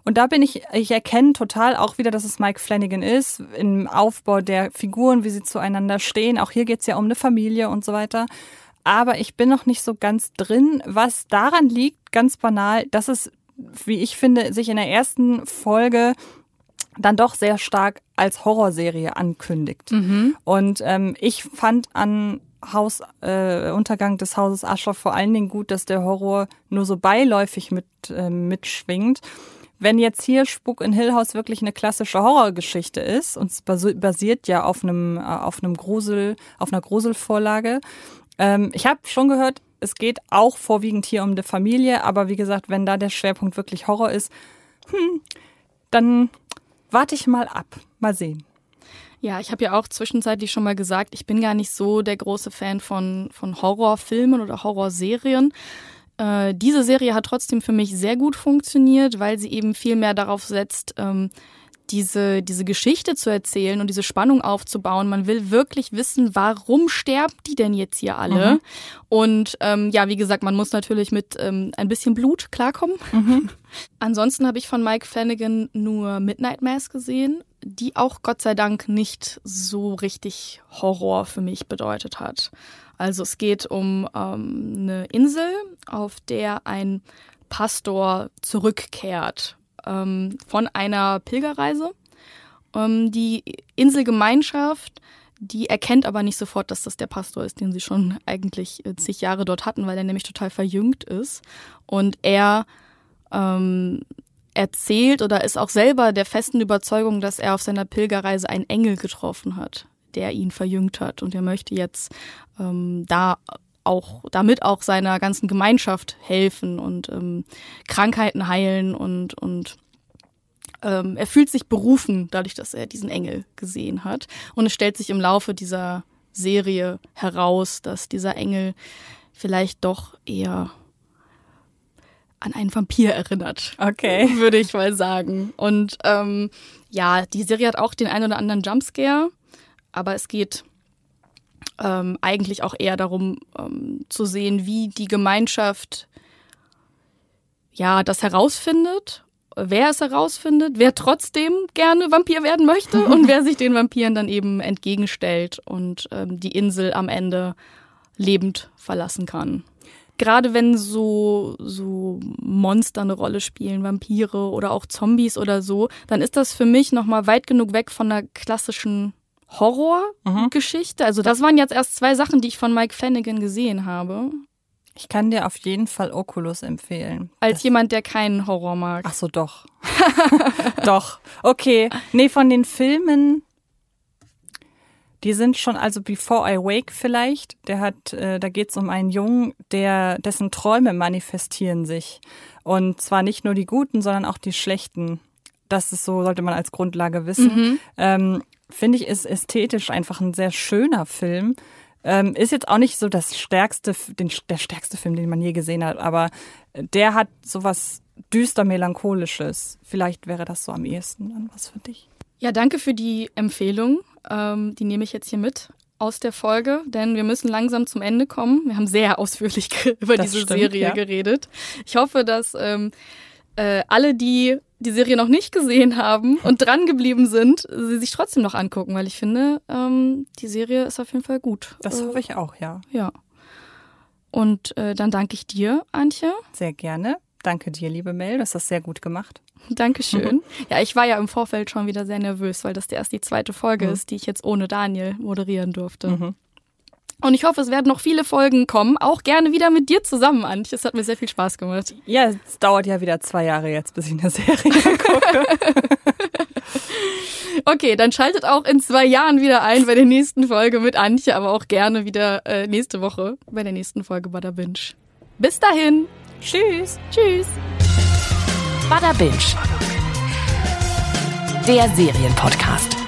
Und da bin ich, ich erkenne total auch wieder, dass es Mike Flanagan ist, im Aufbau der Figuren, wie sie zueinander stehen. Auch hier geht's ja um eine Familie und so weiter. Aber ich bin noch nicht so ganz drin, was daran liegt, ganz banal, dass es, wie ich finde, sich in der ersten Folge dann doch sehr stark als Horrorserie ankündigt. Mhm. Und ähm, ich fand an Haus, äh, Untergang des Hauses Ascher vor allen Dingen gut, dass der Horror nur so beiläufig mit, äh, mitschwingt wenn jetzt hier Spuk in Hill House wirklich eine klassische Horrorgeschichte ist und es basiert ja auf einem, äh, auf einem Grusel, auf einer Gruselvorlage. Ähm, ich habe schon gehört, es geht auch vorwiegend hier um eine Familie, aber wie gesagt, wenn da der Schwerpunkt wirklich Horror ist, hm, dann warte ich mal ab. Mal sehen. Ja, ich habe ja auch zwischenzeitlich schon mal gesagt, ich bin gar nicht so der große Fan von, von Horrorfilmen oder Horrorserien. Äh, diese Serie hat trotzdem für mich sehr gut funktioniert, weil sie eben viel mehr darauf setzt, ähm, diese, diese Geschichte zu erzählen und diese Spannung aufzubauen. Man will wirklich wissen, warum sterben die denn jetzt hier alle? Mhm. Und ähm, ja, wie gesagt, man muss natürlich mit ähm, ein bisschen Blut klarkommen. Mhm. Ansonsten habe ich von Mike Flanagan nur Midnight Mass gesehen, die auch Gott sei Dank nicht so richtig Horror für mich bedeutet hat. Also es geht um ähm, eine Insel, auf der ein Pastor zurückkehrt ähm, von einer Pilgerreise. Ähm, die Inselgemeinschaft, die erkennt aber nicht sofort, dass das der Pastor ist, den sie schon eigentlich äh, zig Jahre dort hatten, weil er nämlich total verjüngt ist. Und er ähm, erzählt oder ist auch selber der festen Überzeugung, dass er auf seiner Pilgerreise einen Engel getroffen hat der ihn verjüngt hat. Und er möchte jetzt ähm, da auch damit auch seiner ganzen Gemeinschaft helfen und ähm, Krankheiten heilen und und ähm, er fühlt sich berufen dadurch, dass er diesen Engel gesehen hat. Und es stellt sich im Laufe dieser Serie heraus, dass dieser Engel vielleicht doch eher an einen Vampir erinnert. Okay. Würde ich mal sagen. Und ähm, ja, die Serie hat auch den einen oder anderen Jumpscare aber es geht ähm, eigentlich auch eher darum ähm, zu sehen, wie die Gemeinschaft ja das herausfindet wer es herausfindet, wer trotzdem gerne Vampir werden möchte und wer sich den Vampiren dann eben entgegenstellt und ähm, die Insel am Ende lebend verlassen kann. Gerade wenn so, so Monster eine Rolle spielen, Vampire oder auch Zombies oder so, dann ist das für mich nochmal weit genug weg von der klassischen Horrorgeschichte. Mhm. Also das waren jetzt erst zwei Sachen, die ich von Mike Flanagan gesehen habe. Ich kann dir auf jeden Fall Oculus empfehlen. Als das jemand, der keinen Horror mag. Ach so, doch. doch. Okay. Nee, von den Filmen, die sind schon, also Before I Wake vielleicht, der hat, äh, da geht es um einen Jungen, der, dessen Träume manifestieren sich. Und zwar nicht nur die guten, sondern auch die schlechten. Das ist so, sollte man als Grundlage wissen. Mhm. Ähm, Finde ich, ist ästhetisch einfach ein sehr schöner Film. Ähm, ist jetzt auch nicht so das stärkste, den, der stärkste Film, den man je gesehen hat, aber der hat sowas düster melancholisches. Vielleicht wäre das so am ehesten dann was für dich. Ja, danke für die Empfehlung. Ähm, die nehme ich jetzt hier mit aus der Folge, denn wir müssen langsam zum Ende kommen. Wir haben sehr ausführlich über das diese stimmt, Serie ja. geredet. Ich hoffe, dass ähm, äh, alle, die die Serie noch nicht gesehen haben und dran geblieben sind, sie sich trotzdem noch angucken, weil ich finde, ähm, die Serie ist auf jeden Fall gut. Das hoffe ich auch, ja. Ja. Und äh, dann danke ich dir, Antje. Sehr gerne. Danke dir, liebe Mel. Du hast das sehr gut gemacht. Dankeschön. ja, ich war ja im Vorfeld schon wieder sehr nervös, weil das erst die zweite Folge mhm. ist, die ich jetzt ohne Daniel moderieren durfte. Mhm. Und ich hoffe, es werden noch viele Folgen kommen. Auch gerne wieder mit dir zusammen, Antje. Es hat mir sehr viel Spaß gemacht. Ja, es dauert ja wieder zwei Jahre jetzt, bis ich eine Serie gucke. okay, dann schaltet auch in zwei Jahren wieder ein bei der nächsten Folge mit Antje, aber auch gerne wieder äh, nächste Woche bei der nächsten Folge Bada Binge. Bis dahin. Tschüss. Tschüss. Bada Binge. Der Serienpodcast.